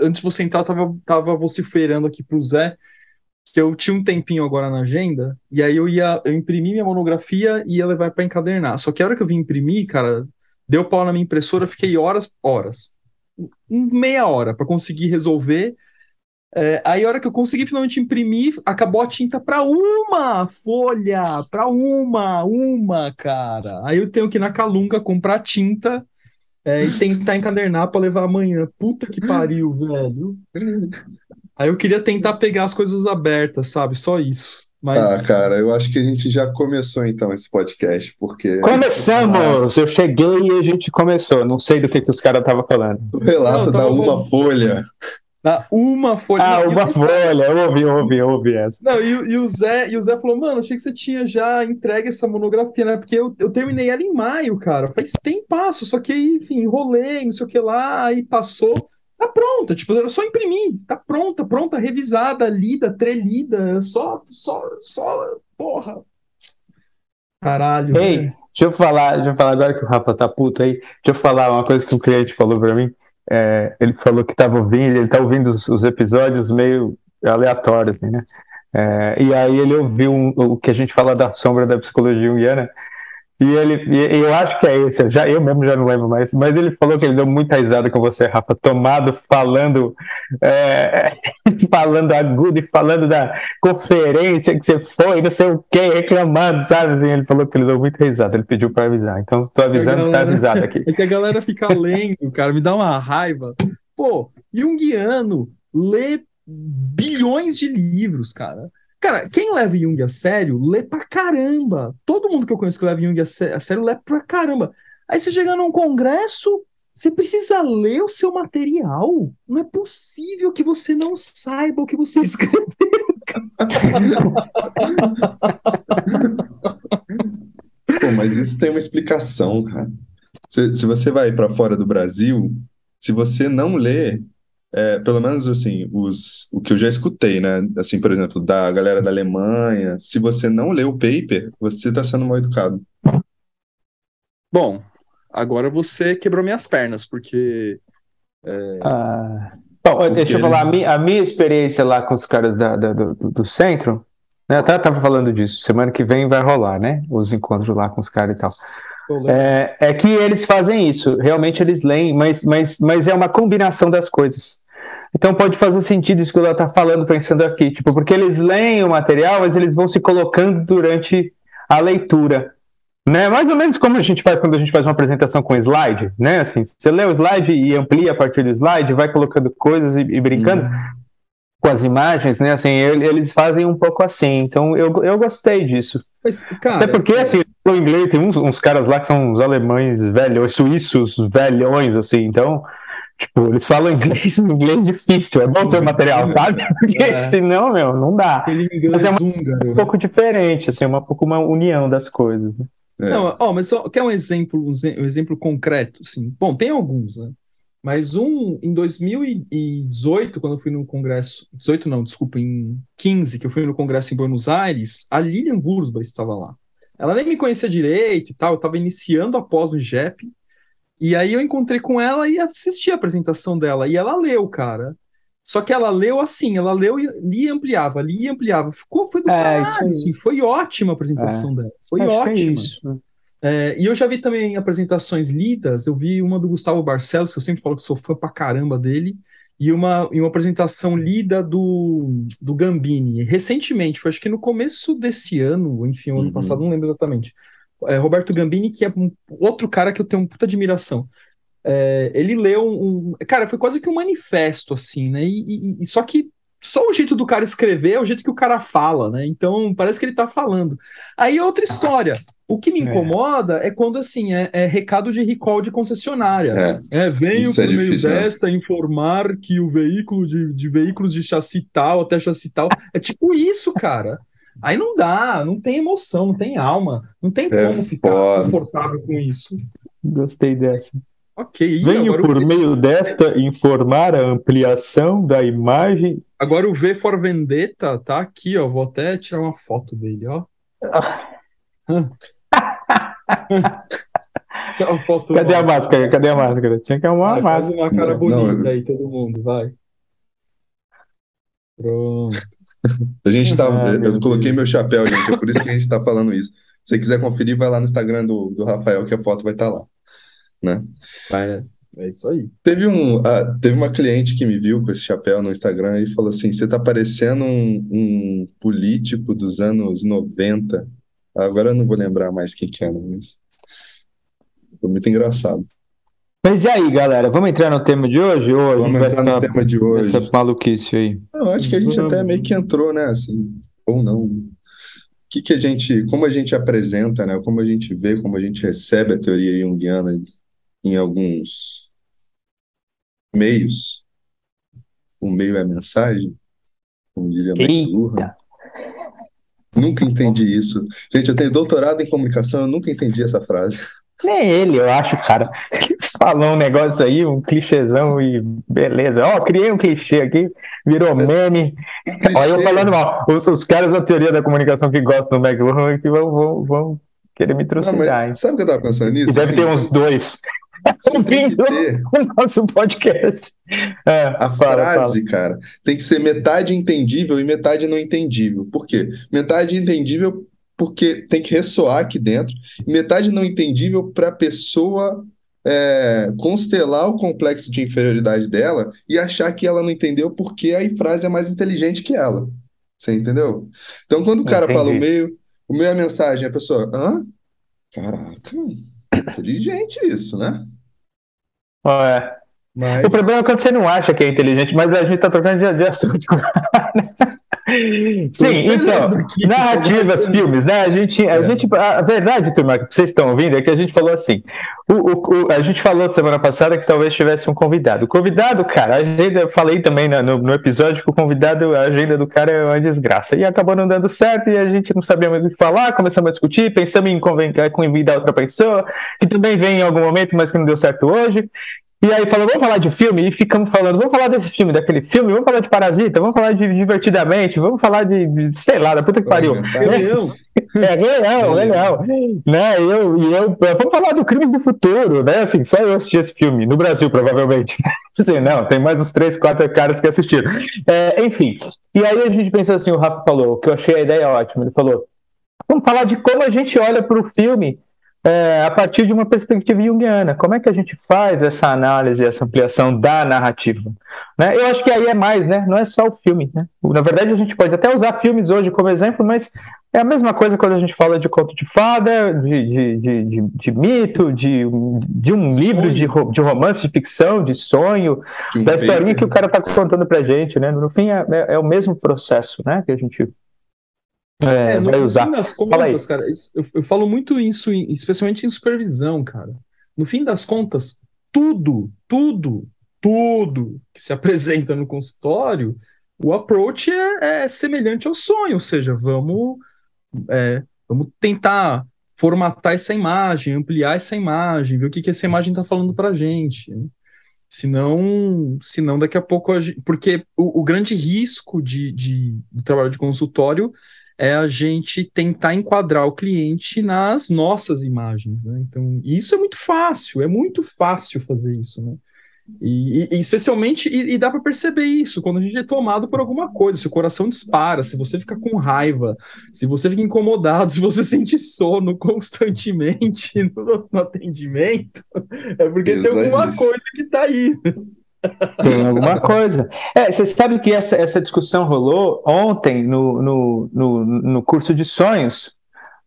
antes de você entrar, tava, tava vociferando aqui pro Zé que eu tinha um tempinho agora na agenda, e aí eu ia, eu imprimi minha monografia e ia levar para encadernar. Só que a hora que eu vim imprimir, cara, deu pau na minha impressora, fiquei horas, horas, meia hora para conseguir resolver. É, aí a hora que eu consegui finalmente imprimir, acabou a tinta para uma folha, para uma, uma, cara. Aí eu tenho que ir na Calunga comprar tinta é, e tentar encadernar para levar amanhã. Puta que pariu, velho. Aí eu queria tentar pegar as coisas abertas, sabe? Só isso. Mas... Ah, cara, eu acho que a gente já começou então esse podcast, porque. Começamos! Eu cheguei e a gente começou. Não sei do que, que os caras estavam falando. O relato Não, da uma bom. folha. Da uma folha. Ah, uma folha, eu ouvi, eu ouvi, eu ouvi essa. Não, e, e, o Zé, e o Zé falou, mano, achei que você tinha já entregue essa monografia, né? Porque eu, eu terminei ela em maio, cara. Faz tempo passo, só que aí, enfim, enrolei, não sei o que lá, aí passou tá pronta, tipo, era só imprimir, tá pronta, pronta, revisada, lida, trelida, só, só, só, porra. Caralho. Ei, deixa eu falar, deixa eu falar agora que o Rafa tá puto aí, deixa eu falar uma coisa que um cliente falou pra mim, é, ele falou que tava ouvindo, ele tá ouvindo os, os episódios meio aleatórios, assim, né? É, e aí ele ouviu um, o que a gente fala da sombra da psicologia junguiana, e ele, e eu acho que é esse, eu, já, eu mesmo já não lembro mais, mas ele falou que ele deu muita risada com você, Rafa, tomado, falando, é, falando agudo e falando da conferência que você foi, não sei o que, reclamando, sabe? Assim, ele falou que ele deu muita risada, ele pediu para avisar. Então, tô avisando, galera, tá avisado aqui. É que a galera fica lendo, cara, me dá uma raiva. Pô, Jungiano lê bilhões de livros, cara. Cara, quem leva Jung a sério, lê pra caramba. Todo mundo que eu conheço que leva Jung a sério, lê pra caramba. Aí você chega num congresso, você precisa ler o seu material. Não é possível que você não saiba o que você escreveu. Pô, mas isso tem uma explicação, cara. Se, se você vai para fora do Brasil, se você não lê é, pelo menos assim, os, o que eu já escutei, né? Assim, por exemplo, da galera da Alemanha, se você não lê o paper, você está sendo mal educado. Bom, agora você quebrou minhas pernas, porque. É... Ah, bom, porque deixa eu falar, a minha, a minha, experiência lá com os caras da, da, do, do centro, né? Eu até estava falando disso, semana que vem vai rolar, né? Os encontros lá com os caras e tal. É, é, que eles fazem isso, realmente eles leem, mas, mas, mas é uma combinação das coisas. Então pode fazer sentido isso que ela está falando, pensando aqui, tipo, porque eles leem o material, mas eles vão se colocando durante a leitura. Né? Mais ou menos como a gente faz quando a gente faz uma apresentação com slide, né? Assim, você lê o slide e amplia a partir do slide, vai colocando coisas e, e brincando uhum. com as imagens, né? Assim, eles fazem um pouco assim. Então eu, eu gostei disso. Mas, cara, Até porque, assim, o inglês tem uns, uns caras lá que são os alemães velhos, suíços velhões, assim, então Tipo, eles falam inglês, inglês difícil, é bom ter material, sabe? Porque é. senão, meu, não dá. Aquele inglês mas é uma, um pouco diferente, assim, é uma pouco uma união das coisas. Né? É. Não, ó, mas só quer um exemplo, um exemplo concreto, assim. Bom, tem alguns, né? Mas um em 2018, quando eu fui no congresso, 18 não, desculpa, em 15, que eu fui no congresso em Buenos Aires, a Lilian Wurzba estava lá. Ela nem me conhecia direito e tal, eu estava iniciando a pós no IGEP, e aí eu encontrei com ela e assisti a apresentação dela. E ela leu, cara. Só que ela leu assim, ela leu e li e ampliava, li e ampliava. Ficou, foi do é, caralho, assim, foi ótima a apresentação é. dela. Foi Acho é ótima. É, e eu já vi também apresentações lidas, eu vi uma do Gustavo Barcelos, que eu sempre falo que sou fã pra caramba dele, e uma, e uma apresentação lida do, do Gambini, recentemente, foi acho que no começo desse ano, enfim, ano uhum. passado, não lembro exatamente é, Roberto Gambini, que é um, outro cara que eu tenho muita admiração. É, ele leu um, um, Cara, foi quase que um manifesto, assim, né? E, e, e, só que só o jeito do cara escrever é o jeito que o cara fala, né? Então parece que ele tá falando. Aí é outra história. O que me é. incomoda é, é quando, assim, é, é, recado de recall de concessionária. É, é venho por é meio difícil, né? desta informar que o veículo de, de veículos de chassi tal até chassi tal. É tipo isso, cara. Aí não dá, não tem emoção, não tem alma, não tem é como ficar foda. confortável com isso. Gostei dessa. Ok. Venho por meio desta informar a ampliação da imagem. Agora o V for Vendetta tá aqui, ó. Vou até tirar uma foto dele, ó. Cadê a máscara? Cadê a máscara? Tinha que arrumar vai, máscara. Faz uma cara bonita não, aí, todo mundo, vai. Pronto. A gente tá. Ah, eu coloquei Deus. meu chapéu, gente. É por isso que a gente tá falando isso. Se você quiser conferir, vai lá no Instagram do, do Rafael, que a foto vai estar tá lá. Né? Vai, é isso aí. Teve, um, ah, teve uma cliente que me viu com esse chapéu no Instagram e falou assim: você tá parecendo um, um político dos anos 90. Agora eu não vou lembrar mais quem que era, mas. Foi muito engraçado. Mas e aí, galera? Vamos entrar no tema de hoje? Ou Vamos entrar no tema de hoje. Essa maluquice aí. Eu acho que a gente até meio que entrou, né? Assim, ou não. O que, que a gente, como a gente apresenta, né? Como a gente vê, como a gente recebe a teoria junguiana em alguns meios. O meio é a mensagem, como diria Eita. Nunca entendi isso. Gente, eu tenho doutorado em comunicação, eu nunca entendi essa frase. Nem ele, eu acho, cara. Falou um negócio aí, um clichêzão e beleza. Ó, oh, criei um clichê aqui, virou Mas, meme. Olha eu falando mal. Os, os, caras da teoria da comunicação que gostam do McLuhan que vão, vão, vão querer me trucidar. sabe o que eu tava pensando nisso? E deve assim, ter uns dois. Ouvindo o nosso podcast. É, a fala, frase, fala. cara, tem que ser metade entendível e metade não entendível. Por quê? Metade entendível porque tem que ressoar aqui dentro, e metade não entendível para a pessoa é, constelar o complexo de inferioridade dela e achar que ela não entendeu porque a frase é mais inteligente que ela. Você entendeu? Então, quando o cara Entendi. fala o meio, o meio é a mensagem, a pessoa, hã? Caraca, inteligente isso, né? É. Mas... O problema é quando você não acha que é inteligente, mas a gente tá trocando de, de assunto. Sim, então, narrativas, filmes, né? A gente, a é. gente, a verdade, turma, que vocês estão ouvindo é que a gente falou assim. O, o, o, a gente falou semana passada que talvez tivesse um convidado. O convidado, cara, a agenda, eu falei também no, no episódio que o convidado, a agenda do cara é uma desgraça. E acabou não dando certo e a gente não sabia mais o que falar, começamos a discutir, pensamos em convidar outra pessoa, que também vem em algum momento, mas que não deu certo hoje. E aí falou, vamos falar de filme, e ficamos falando, vamos falar desse filme, daquele filme, vamos falar de Parasita, vamos falar de Divertidamente, vamos falar de, de sei lá, da puta que pariu. É, Rei Leão, Rei Leão. Né, eu, e eu, vamos falar do Crime do Futuro, né, assim, só eu assisti esse filme, no Brasil, provavelmente. Assim, não, tem mais uns três, quatro caras que assistiram. É, enfim, e aí a gente pensou assim, o Rafa falou, que eu achei a ideia ótima, ele falou, vamos falar de como a gente olha para o filme é, a partir de uma perspectiva junguiana. Como é que a gente faz essa análise, essa ampliação da narrativa? Né? Eu acho que aí é mais, né? não é só o filme. Né? Na verdade, a gente pode até usar filmes hoje como exemplo, mas é a mesma coisa quando a gente fala de conto de fada, de, de, de, de mito, de, de um livro de, de romance, de ficção, de sonho, de da historinha que o cara está contando para gente. Né? No fim, é, é, é o mesmo processo né? que a gente é, é, no, vai usar. Fim das contas, cara, eu, eu, falo muito isso, especialmente em supervisão, cara. No fim das contas, tudo, tudo, tudo que se apresenta no consultório, o approach é, é semelhante ao sonho, ou seja, vamos, é, vamos tentar formatar essa imagem, ampliar essa imagem, ver o que, que essa imagem está falando para a gente. Né? Senão, senão, daqui a pouco. A gente, porque o, o grande risco de, de, do trabalho de consultório é a gente tentar enquadrar o cliente nas nossas imagens. Né? Então, isso é muito fácil, é muito fácil fazer isso. Né? E, e, especialmente, e, e dá para perceber isso quando a gente é tomado por alguma coisa, se o coração dispara, se você fica com raiva, se você fica incomodado, se você sente sono constantemente no, no atendimento, é porque tem alguma coisa que está aí. Tem alguma coisa. É, você sabe que essa, essa discussão rolou ontem no, no, no, no curso de sonhos,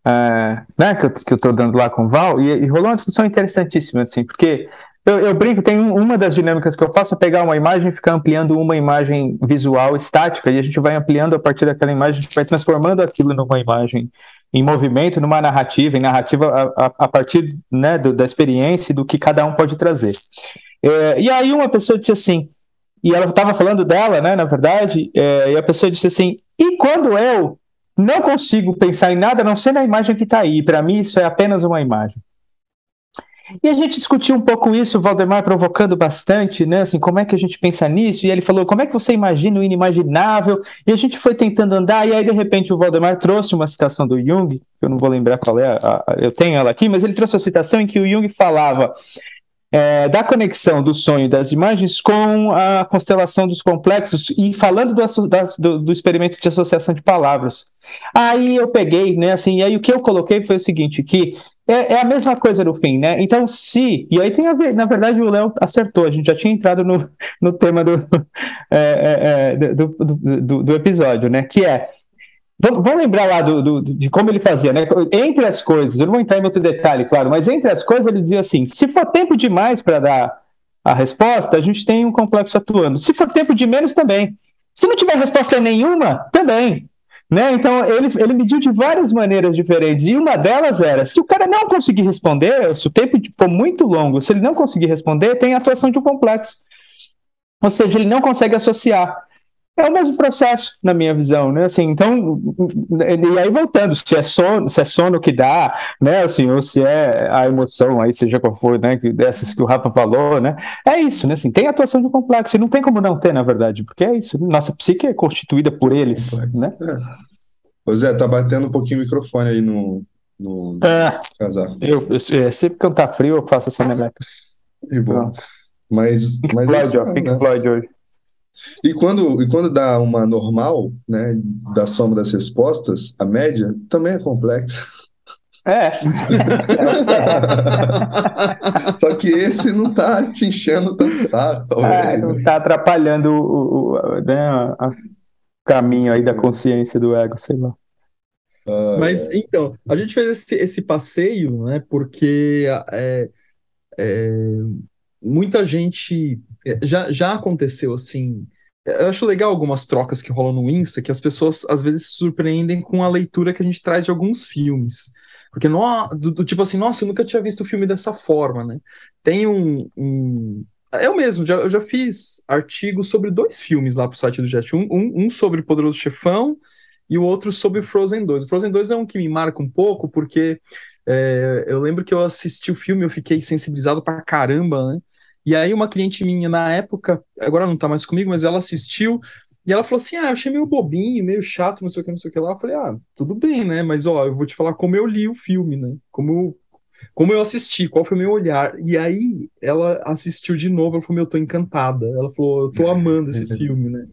é, né, que eu, que eu tô dando lá com o Val, e, e rolou uma discussão interessantíssima, assim, porque eu, eu, brinco, tem uma das dinâmicas que eu faço é pegar uma imagem e ficar ampliando uma imagem visual estática, e a gente vai ampliando a partir daquela imagem, a gente vai transformando aquilo numa imagem em movimento, numa narrativa, em narrativa a, a, a partir né, do, da experiência e do que cada um pode trazer. É, e aí uma pessoa disse assim, e ela estava falando dela, né, na verdade, é, e a pessoa disse assim, e quando eu não consigo pensar em nada a não ser na imagem que está aí, para mim isso é apenas uma imagem. E a gente discutiu um pouco isso, o Valdemar provocando bastante, né? Assim, como é que a gente pensa nisso? E ele falou, como é que você imagina o inimaginável? E a gente foi tentando andar, e aí de repente o Valdemar trouxe uma citação do Jung, eu não vou lembrar qual é, a, a, eu tenho ela aqui, mas ele trouxe a citação em que o Jung falava é, da conexão do sonho das imagens com a constelação dos complexos e falando do, do, do, experimento de associação de palavras. Aí eu peguei, né, assim, e aí o que eu coloquei foi o seguinte, que é, é, a mesma coisa no fim, né? Então, se. E aí tem a ver, na verdade, o Léo acertou, a gente já tinha entrado no, no tema do, é, é, é do, do, do, episódio, né? Que é. Vamos lembrar lá do, do, de como ele fazia, né? Entre as coisas, eu não vou entrar em outro detalhe, claro, mas entre as coisas ele dizia assim: se for tempo demais para dar a resposta, a gente tem um complexo atuando. Se for tempo de menos, também. Se não tiver resposta nenhuma, também. Né? Então, ele, ele mediu de várias maneiras diferentes, e uma delas era: se o cara não conseguir responder, se o tempo for muito longo, se ele não conseguir responder, tem a atuação de um complexo. Ou seja, ele não consegue associar. É o mesmo processo, na minha visão, né? Assim, então, e aí voltando, se é sono, se é sono que dá, né? Assim, ou se é a emoção, aí seja qual for, né? Dessas que o Rafa falou, né? É isso, né? Assim, tem atuação de complexo, e não tem como não ter, na verdade, porque é isso. Nossa psique é constituída por eles, complexo. né? É. Ô Zé, tá batendo um pouquinho o microfone aí no, no é, casaco. Eu, eu, é, sempre que tá frio, eu faço essa meleca. E bom. Mas, mas Floyd, é ó, Pink né? Floyd hoje. E quando, e quando dá uma normal, né, da soma das respostas, a média também é complexa. É. Só que esse não tá te enchendo tanto saco, talvez. É, não tá atrapalhando o, o né, a caminho aí da consciência do ego, sei lá. Uh, Mas então, a gente fez esse, esse passeio, né? Porque é, é, muita gente é, já, já aconteceu assim. Eu acho legal algumas trocas que rolam no Insta, que as pessoas às vezes se surpreendem com a leitura que a gente traz de alguns filmes. Porque, no, do, do tipo assim, nossa, eu nunca tinha visto o filme dessa forma, né? Tem um, um eu mesmo, já, eu já fiz artigos sobre dois filmes lá pro site do Jet. Um, um, um sobre Poderoso Chefão e o outro sobre Frozen 2. O Frozen 2 é um que me marca um pouco, porque é, eu lembro que eu assisti o filme, eu fiquei sensibilizado pra caramba, né? E aí uma cliente minha na época, agora não tá mais comigo, mas ela assistiu e ela falou assim: Ah, eu achei meio bobinho, meio chato, não sei o que, não sei o que lá. Eu falei: Ah, tudo bem, né? Mas ó, eu vou te falar como eu li o filme, né? Como como eu assisti, qual foi o meu olhar. E aí ela assistiu de novo, ela falou, meu, eu tô encantada. Ela falou, eu tô amando esse filme, né?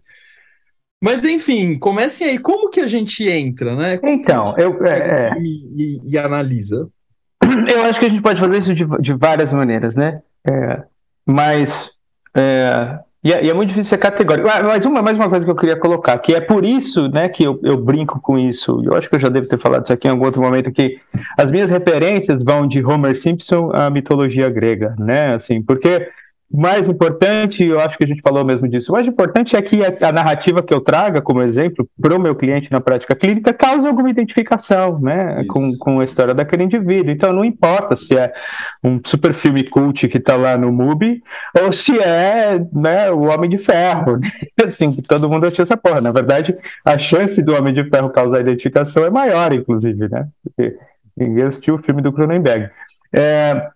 Mas enfim, comecem aí, como que a gente entra, né? Como então, eu é, é. E, e, e, analisa. Eu acho que a gente pode fazer isso de, de várias maneiras, né? É, mas é, e é, e é, muito difícil ser categórico. Ah, uma, mais uma coisa que eu queria colocar, que é por isso né, que eu, eu brinco com isso, eu acho que eu já devo ter falado isso aqui em algum outro momento, que as minhas referências vão de Homer Simpson à mitologia grega, né? Assim, porque mais importante, eu acho que a gente falou mesmo disso, o mais importante é que a, narrativa que eu traga como exemplo para o meu cliente na prática clínica cause alguma identificação né, com, com a história daquele indivíduo. Então não importa se é um super filme cult que está lá no MUBI ou se é né, o Homem de Ferro. Né? Assim, que todo mundo achou essa porra. Na verdade, a chance do Homem de Ferro causar identificação é maior, inclusive, né? Porque ninguém assistiu o filme do Cronenberg. É,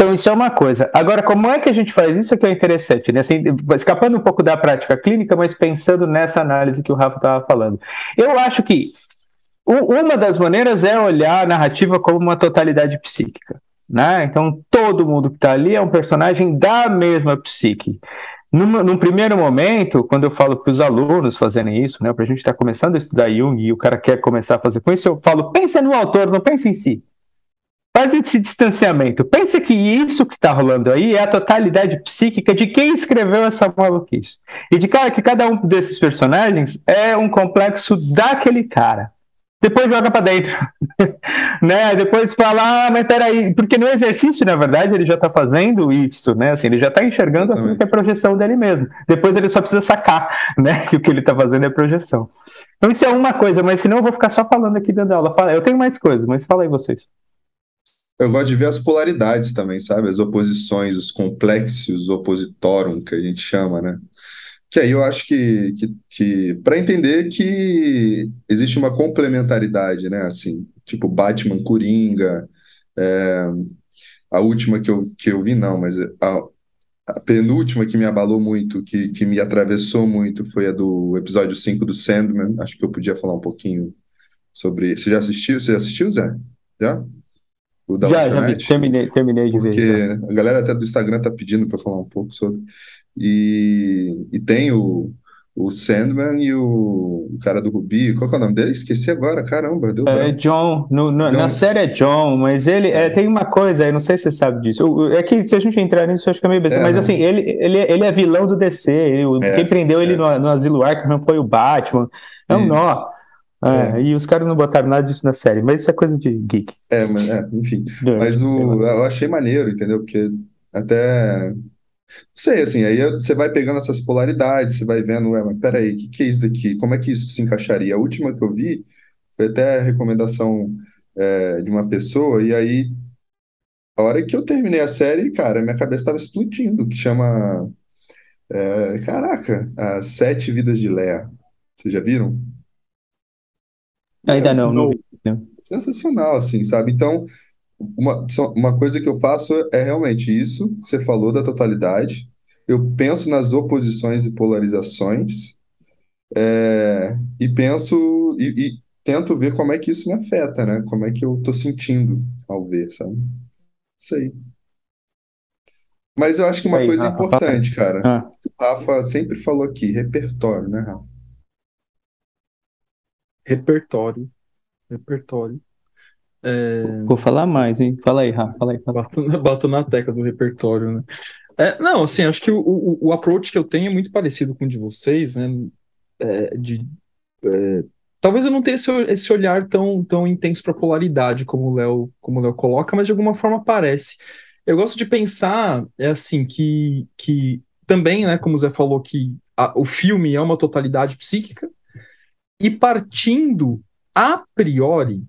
então, isso é uma coisa. Agora, como é que a gente faz isso? É que é interessante, né? Assim, escapando um pouco da prática clínica, mas pensando nessa análise que o Rafa estava falando. Eu acho que uma das maneiras é olhar a narrativa como uma totalidade psíquica. Né? Então, todo mundo que está ali é um personagem da mesma psique. Num, num, primeiro momento, quando eu falo para os alunos fazerem isso, né, para a gente estar tá começando a estudar Jung e o cara quer começar a fazer com isso, eu falo, pensa no autor, não pensa em si. Faz esse distanciamento. Pensa que isso que está rolando aí é a totalidade psíquica de quem escreveu essa maluquice. E de cara que cada um desses personagens é um complexo daquele cara. Depois joga para dentro. né? Depois fala, ah, mas peraí, porque no exercício, na verdade, ele já está fazendo isso, né? Assim, ele já está enxergando aquilo que é projeção dele mesmo. Depois ele só precisa sacar, né? Que o que ele está fazendo é projeção. Então isso é uma coisa, mas senão eu vou ficar só falando aqui dentro da aula. Eu tenho mais coisas, mas fala aí vocês. Eu gosto de ver as polaridades também, sabe? As oposições, os complexos opositorum, que a gente chama, né? Que aí eu acho que, que, que para entender que existe uma complementaridade, né? Assim, tipo Batman, Coringa, é, a última que eu, que eu vi, não, mas a, a penúltima que me abalou muito, que, que me atravessou muito, foi a do episódio 5 do Sandman. Acho que eu podia falar um pouquinho sobre. Você já assistiu? Você já assistiu, Zé? Já? O da já, já vi, terminei, terminei de Porque ver. Porque a galera até do Instagram tá pedindo para falar um pouco sobre. E, e tem o, o Sandman e o, o, cara do Rubi. Qual que é o nome dele? Esqueci agora, caramba. Deu é John, no, no, John. Na série é John, mas ele é, tem uma coisa aí, não sei se você sabe disso. É que se a gente entrar nisso, acho que é meio besteira. É, mas né? assim, ele, ele, ele é vilão do DC. Ele, é, quem prendeu ele é. no, no Asilo Arkham foi o Batman. É um nó. É, E os caras não botaram nada disso na série, mas isso é coisa de geek. É, mas, enfim. mas o, eu achei maneiro, entendeu? Porque até sei, assim, aí você vai pegando essas polaridades, você vai vendo, ué, mas peraí, o que, que é isso daqui? Como é que isso se encaixaria? A última que eu vi foi até a recomendação é, de uma pessoa, e aí, a hora que eu terminei a série, cara, minha cabeça estava explodindo, que chama, é, caraca, As Sete Vidas de Léa. Vocês já viram? Ainda não, não vi. Sensacional, assim, sabe? Então, uma, uma coisa que eu faço é realmente isso que você falou da totalidade. Eu penso nas oposições e polarizações é, e penso e, e, tento ver como é que isso me afeta, né? Como é que eu tô sentindo ao ver, sabe? Isso aí. Mas eu acho que uma aí, coisa Rafa, importante, cara, ah. o Rafa sempre falou aqui, repertório, né, Rafa? Repertório. Repertório. É... Vou falar mais, hein? Fala aí, Rafa, fala aí. Fala. Bato, bato na tecla do repertório, né? É, não, assim, acho que o, o, o, approach que eu tenho é muito parecido com o de vocês, né? É, de, é, talvez eu não tenha esse, esse olhar tão, tão intenso para polaridade como o Léo como o Léo coloca, mas de alguma forma parece. Eu gosto de pensar, é assim, que, que também, né, como o Zé falou, que a, o filme é uma totalidade psíquica, e partindo a priori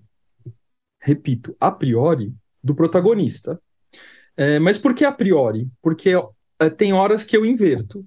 repito, a priori, do protagonista. É, mas por que a priori? Porque é, tem horas que eu inverto.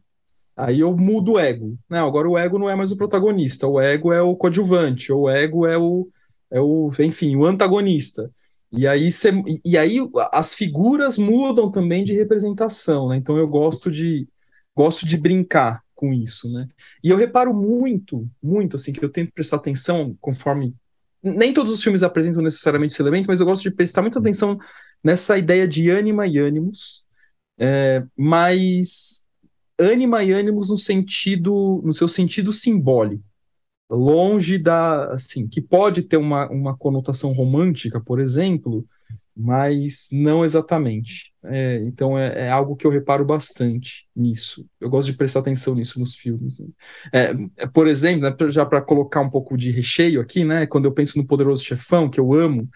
Aí eu mudo o ego. Né? Agora o ego não é mais o protagonista, o ego é o coadjuvante, ou o ego é o, é o enfim, o antagonista. E aí, cê, e aí as figuras mudam também de representação, né? Então eu gosto de gosto de brincar com isso, né? E eu reparo muito, muito assim que eu tento prestar atenção conforme nem todos os filmes apresentam necessariamente esse elemento, mas eu gosto de prestar muita atenção nessa ideia de ânima e ânimos, é, mas ânima e ânimos no sentido, no seu sentido simbólico, longe da, assim, que pode ter uma, uma conotação romântica, por exemplo, mas não exatamente. É, então é, é, algo que eu reparo bastante nisso. Eu gosto de prestar atenção nisso nos filmes. Né? É, é por exemplo, né, já para colocar um pouco de recheio aqui, né? Quando eu penso no Poderoso Chefão, que eu amo,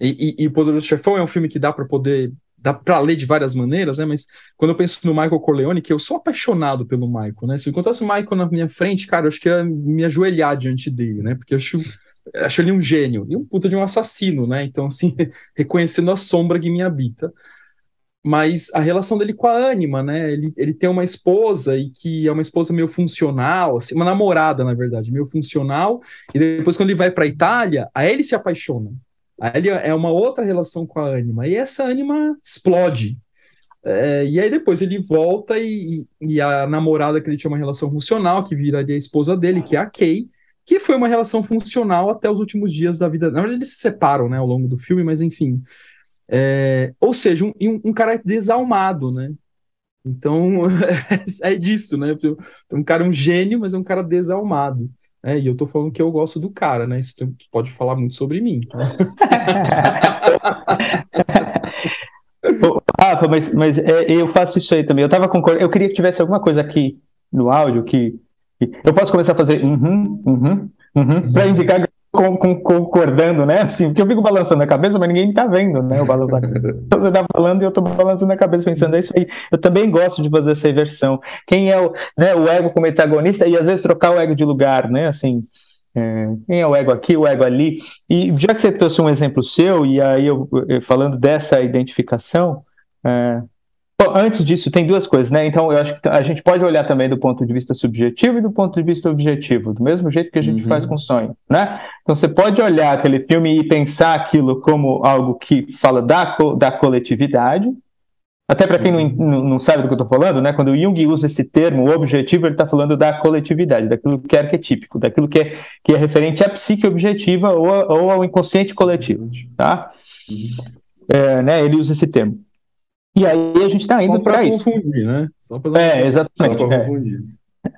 e, o Poderoso Chefão é um filme que dá para poder dá para ler de várias maneiras, né? Mas quando eu penso no Michael Corleone, que eu sou apaixonado pelo Michael, né? Se encontrasse o Michael na minha frente, cara, eu acho que ia me ajoelhar diante dele, né? Porque eu acho acho ele um gênio e um puta de um assassino, né? Então, assim, reconhecendo a sombra que me habita. Mas a relação dele com a Anima, né? Ele, ele tem uma esposa e que é uma esposa meio funcional, assim, uma namorada, na verdade, meio funcional. E depois, quando ele vai para a Itália, aí ele se apaixona. Aí ele é uma outra relação com a Anima. E essa Anima explode. É, e aí depois ele volta e, e, a namorada que ele tinha uma relação funcional, que viraria a esposa dele, que é a Kay, que foi uma relação funcional até os últimos dias da vida. Na verdade, eles se separam, né, ao longo do filme, mas enfim. É, ou seja, um, um, cara desalmado, né? Então, é disso, né? Um cara é um gênio, mas é um cara desalmado. É, e eu tô falando que eu gosto do cara, né? Isso tem, pode falar muito sobre mim. Tá? Rafa, mas, mas é, eu faço isso aí também. Eu tava concordando. Eu queria que tivesse alguma coisa aqui no áudio que eu posso começar a fazer uhum, uhum, uhum, para indicar com, com, concordando, né? Assim, porque eu fico balançando a cabeça, mas ninguém está vendo, né? O balançar. Então, você está falando e eu estou balançando a cabeça pensando, é isso aí. Eu também gosto de fazer essa inversão. Quem é o, né, o ego como antagonista e às vezes trocar o ego de lugar, né? Assim, é, quem é o ego aqui, o ego ali. E já que você trouxe um exemplo seu, e aí eu falando dessa identificação, é, Bom, antes disso, tem duas coisas, né? Então, eu acho que a gente pode olhar também do ponto de vista subjetivo e do ponto de vista objetivo, do mesmo jeito que a gente uhum. faz com sonho, né? Então, você pode olhar aquele filme e pensar aquilo como algo que fala da, da coletividade, até para quem não, não, sabe do que eu estou falando, né? Quando o Jung usa esse termo, o objetivo, ele está falando da coletividade, daquilo que é arquetípico, daquilo que é, que é referente à psique objetiva ou, ou ao inconsciente coletivo, tá? Uhum. É, né, ele usa esse termo. E aí a gente está indo para isso. Confundir, né? Só para é, exatamente. Só para é. confundir.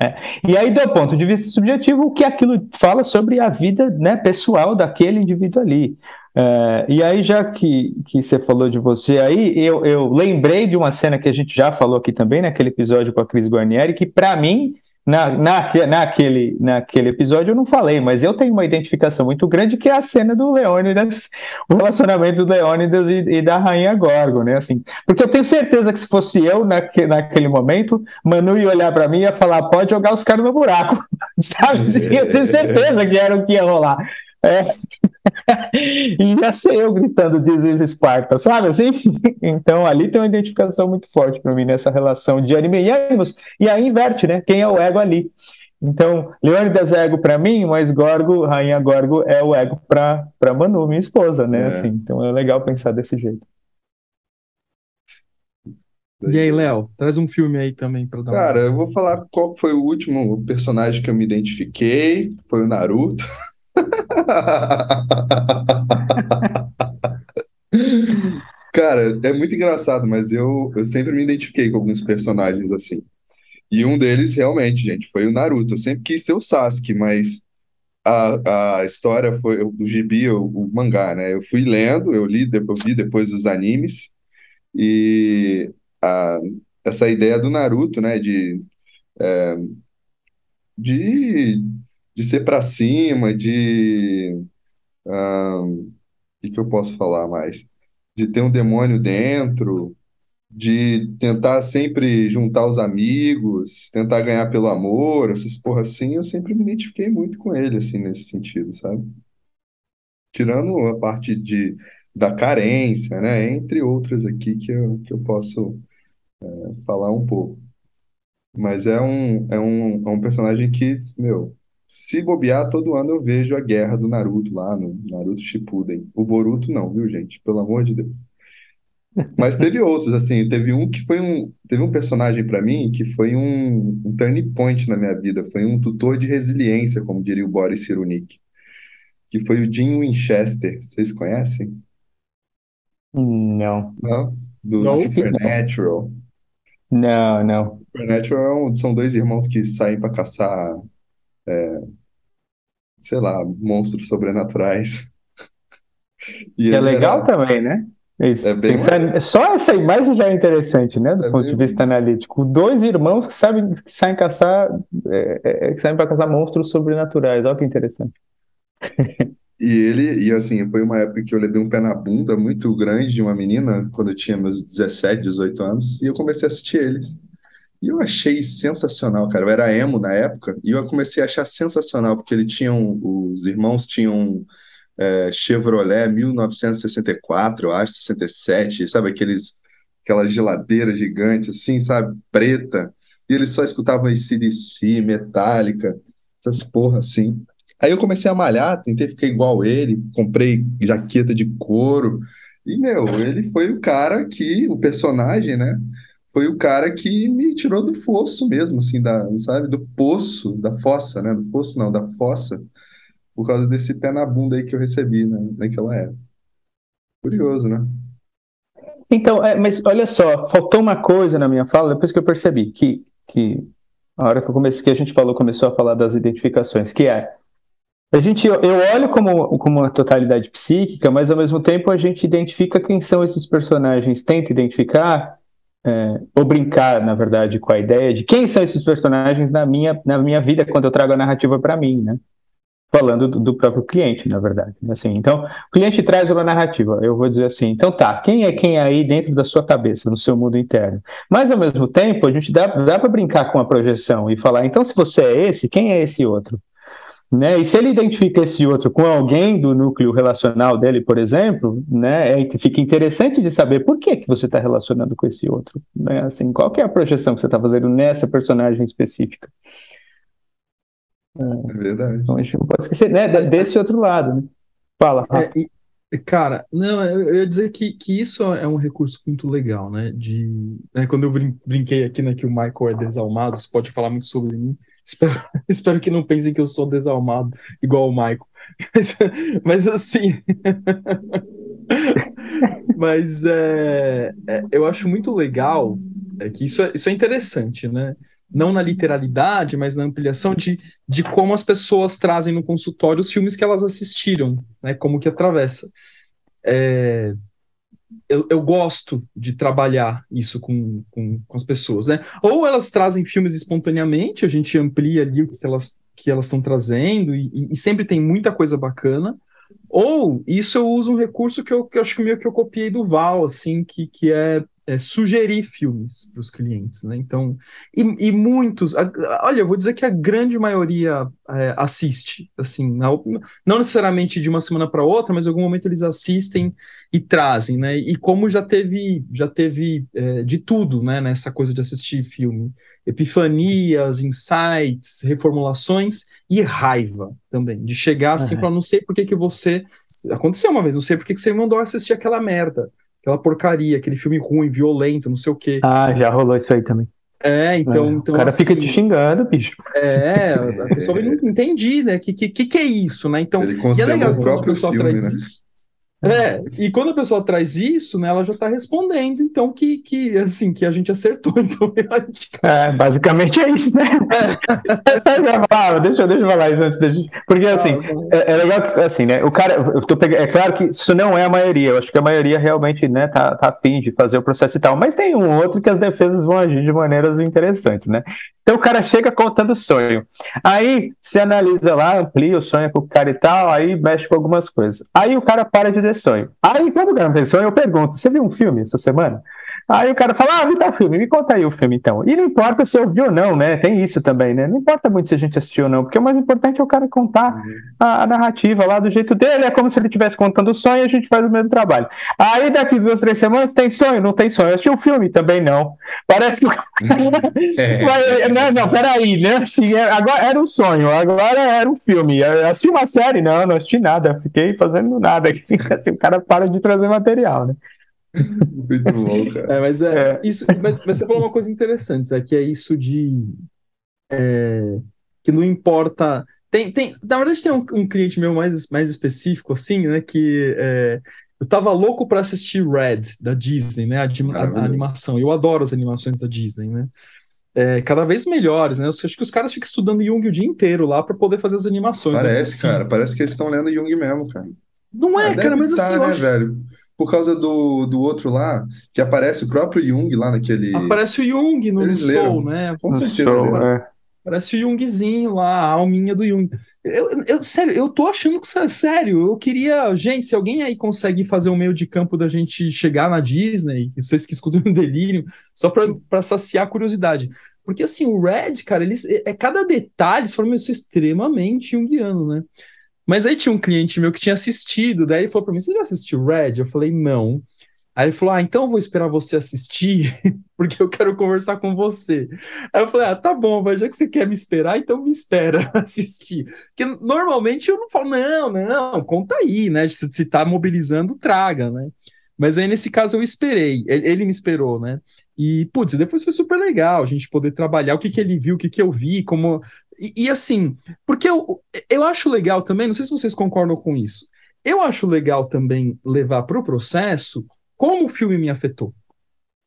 É. E aí, do ponto de vista subjetivo, o que aquilo fala sobre a vida né, pessoal daquele indivíduo ali. É, e aí, já que, que você falou de você aí, eu, eu lembrei de uma cena que a gente já falou aqui também, naquele episódio com a Cris Guarnieri, que para mim na, na, naquele, naquele episódio eu não falei, mas eu tenho uma identificação muito grande que é a cena do Leônidas, o relacionamento do Leônidas e, e da Rainha Gorgo, né? Assim, porque eu tenho certeza que se fosse eu naque, naquele momento, Manu ia olhar para mim e ia falar: pode jogar os caras no buraco, sabe? Assim, eu tenho certeza que era o que ia rolar. É. e ia ser eu gritando This Esparta, sabe assim? Então ali tem uma identificação muito forte para mim nessa relação de anime e ânimos. E aí inverte, né? Quem é o ego ali? Então, Leônidas é ego para mim, mas Gorgo, Rainha Gorgo, é o ego para Manu, minha esposa, né? É. Assim, então é legal pensar desse jeito. E aí, Léo, traz um filme aí também para dar Cara, uma... eu vou falar qual foi o último personagem que eu me identifiquei. Foi o Naruto. Cara, é muito engraçado, mas eu, eu sempre me identifiquei com alguns personagens assim. E um deles, realmente, gente, foi o Naruto. Eu sempre quis ser o Sasuke, mas a, a história foi do gibi, o, o mangá, né? Eu fui lendo, eu li, eu vi depois os animes, e a, essa ideia do Naruto, né, de, é, de de ser para cima, de. O que, que eu posso falar mais? De ter um demônio dentro, de tentar sempre juntar os amigos, tentar ganhar pelo amor, essas porra assim, eu sempre me identifiquei muito com ele, assim, nesse sentido, sabe? Tirando a parte de, da carência, né? Entre outras aqui que eu, que eu posso é, falar um pouco. Mas é um, é um, é um personagem que, meu, se bobear, todo ano eu vejo a guerra do Naruto lá no Naruto Shippuden. O Boruto não, viu, gente? Pelo amor de Deus. Mas teve outros, assim, teve um que foi um, teve um personagem para mim que foi um, um turning point na minha vida, foi um tutor de resiliência, como diria o Boris Cyrulnik, que foi o Jim Winchester. Vocês conhecem? Não. Não? Do não, Supernatural. Não, não. Supernatural é um, são dois irmãos que saem para caçar é, sei lá, monstros sobrenaturais. E é legal era... também, né? Isso. É bem Pensar... Só essa imagem já é interessante, né? Do é ponto de vista analítico. Dois irmãos que sabem que saem caçar, é, é, é que saem para caçar monstros sobrenaturais. Olha que interessante. E ele, e assim, foi uma época que eu levei um pé na bunda muito grande de uma menina, quando eu tinha meus 17, 18 anos, e eu comecei a assistir eles. E eu achei sensacional, cara. Eu era emo na época e eu comecei a achar sensacional, porque ele tinha um, os irmãos tinham é, Chevrolet 1964, eu acho, 67, sabe? Aqueles, aquelas geladeiras gigantes, assim, sabe? Preta. E eles só escutavam CDC, Metallica, essas porra assim. Aí eu comecei a malhar, tentei ficar igual ele, comprei jaqueta de couro. E, meu, ele foi o cara que, o personagem, né? Foi o cara que me tirou do fosso mesmo, assim, da, sabe, do poço, da fossa, né? Do fosso não, da fossa, por causa desse pé na bunda aí que eu recebi né, naquela época. Curioso, né? Então, é, mas olha só, faltou uma coisa na minha fala, depois que eu percebi que, que a hora que eu comecei, que a gente falou, começou a falar das identificações, que é a gente, eu olho como, como uma totalidade psíquica, mas ao mesmo tempo a gente identifica quem são esses personagens, tenta identificar é, ou brincar, na verdade, com a ideia de quem são esses personagens na minha, na minha vida quando eu trago a narrativa para mim, né? Falando do, do, próprio cliente, na verdade. Assim, então, o cliente traz uma narrativa. Eu vou dizer assim, então tá, quem é quem aí dentro da sua cabeça, no seu mundo interno? Mas, ao mesmo tempo, a gente dá, dá para brincar com a projeção e falar, então, se você é esse, quem é esse outro? Né? E se ele identifica esse outro com alguém do núcleo relacional dele, por exemplo, né? É, fica interessante de saber por que, que você está relacionando com esse outro, né? Assim, qual que é a projeção que você está fazendo nessa personagem específica? É, é verdade. Então a gente não pode esquecer, né? Desse outro lado, né? Fala. É, e, Cara, não, eu ia dizer que, que isso é um recurso muito legal, né? De, né, quando eu brin brinquei aqui, né, que o Michael é desalmado, você pode falar muito sobre mim. Espero, espero que não pensem que eu sou desalmado igual o Michael. Mas, mas assim. mas é, é, eu acho muito legal é que isso é, isso é interessante, né? Não na literalidade, mas na ampliação de, de como as pessoas trazem no consultório os filmes que elas assistiram, né? Como que atravessa. É, eu, eu, gosto de trabalhar isso com, com, com, as pessoas, né? Ou elas trazem filmes espontaneamente, a gente amplia ali o que elas que elas estão trazendo e, e, sempre tem muita coisa bacana. Ou isso eu uso um recurso que eu, que eu acho que meio que eu copiei do Val, assim, que, que é é, sugerir filmes para os clientes, né? Então, e, e, muitos, a, olha, eu vou dizer que a grande maioria é, assiste, assim, não, não necessariamente de uma semana para outra, mas em algum momento eles assistem e trazem, né? E como já teve, já teve é, de tudo, né? Nessa coisa de assistir filme, epifanias, insights, reformulações e raiva também, de chegar assim, uhum. falar, não sei por que que você aconteceu uma vez, não sei por que que você mandou assistir aquela merda aquela porcaria, aquele filme ruim, violento, não sei o quê. Ah, já rolou isso aí também. É, então. É, então o cara assim, fica te xingando, bicho. É, a pessoa não entendi, né? O que, que, que é isso, né? Então, Ele e é legal o próprio filme, né? É, e quando a pessoa traz isso, né, ela já está respondendo, então, que, que, assim, que a gente acertou. Então, gente... É, basicamente é isso, né? É. deixa, deixa eu falar isso antes. Deixa... Porque, assim, ah, é, é, legal que, assim, né, o cara, eu tô pegando, é claro que isso não é a maioria, eu acho que a maioria realmente, né, tá, tá afim de fazer o processo e tal, mas tem um outro que as defesas vão agir de maneiras interessantes, né? Então o cara chega contando sonho. Aí você analisa lá, amplia o sonho com o cara e tal, aí mexe com algumas coisas. Aí o cara para de ter sonho. Aí quando o cara não tem sonho, eu pergunto: você viu um filme essa semana? Aí o cara fala, ah, vi tal filme, me conta aí o filme então. E não importa se eu vi ou não, né? Tem isso também, né? Não importa muito se a gente assistiu ou não, porque o mais importante é o cara contar uhum. a, a, narrativa lá do jeito dele, é como se ele estivesse contando o sonho e a gente faz o mesmo trabalho. Aí daqui duas, três semanas tem sonho, não tem sonho. Eu assisti um filme também não. Parece que. é. não, não, peraí, né? Assim, é, agora era um sonho, agora era um filme. Eu assisti uma série, não, não assisti nada, fiquei fazendo nada. Assim, o cara para de trazer material, né? Muito bom, cara. É, mas, é, é. Isso, mas, mas, você falou uma coisa interessante, é que é isso de. É, que não importa. Tem, tem, na verdade, tem um, um, cliente meu mais, mais específico, assim, né? Que é, eu tava louco para assistir Red, da Disney, né? A, a, a, animação. Eu adoro as animações da Disney, né? É, cada vez melhores, né? Eu acho que os caras ficam estudando Jung o dia inteiro lá para poder fazer as animações. Né? Parece, né? cara, parece que eles estão lendo Jung mesmo, cara. Não é, ah, cara, mas tá, assim. né, acho... velho? Por causa do, do outro lá, que aparece o próprio Jung lá naquele. Aparece o Jung no, Eles Soul, né? Com no certeza. Soul, é. Parece o Jungzinho lá, a alminha do Jung. Eu, eu, sério, eu tô achando que isso é sério. Eu queria, gente, se alguém aí consegue fazer um meio de campo da gente chegar na Disney, vocês que escutam o delírio, só para saciar a curiosidade. Porque assim, o Red, cara, eles, é, é cada detalhe, se for extremamente junguiano, né? Mas aí tinha um cliente meu que tinha assistido, daí ele falou para mim: Você já assistiu Red? Eu falei: Não. Aí ele falou: Ah, então eu vou esperar você assistir, porque eu quero conversar com você. Aí eu falei: Ah, tá bom, mas já que você quer me esperar, então me espera assistir. Porque normalmente eu não falo: Não, não, conta aí, né? Se, se tá mobilizando, traga, né? Mas aí nesse caso eu esperei, ele, ele me esperou, né? E, putz, depois foi super legal a gente poder trabalhar o que, que ele viu, o que, que eu vi, como e, e, assim, porque eu, eu acho legal também, não sei se vocês concordam com isso, eu acho legal também levar para o processo como o filme me afetou.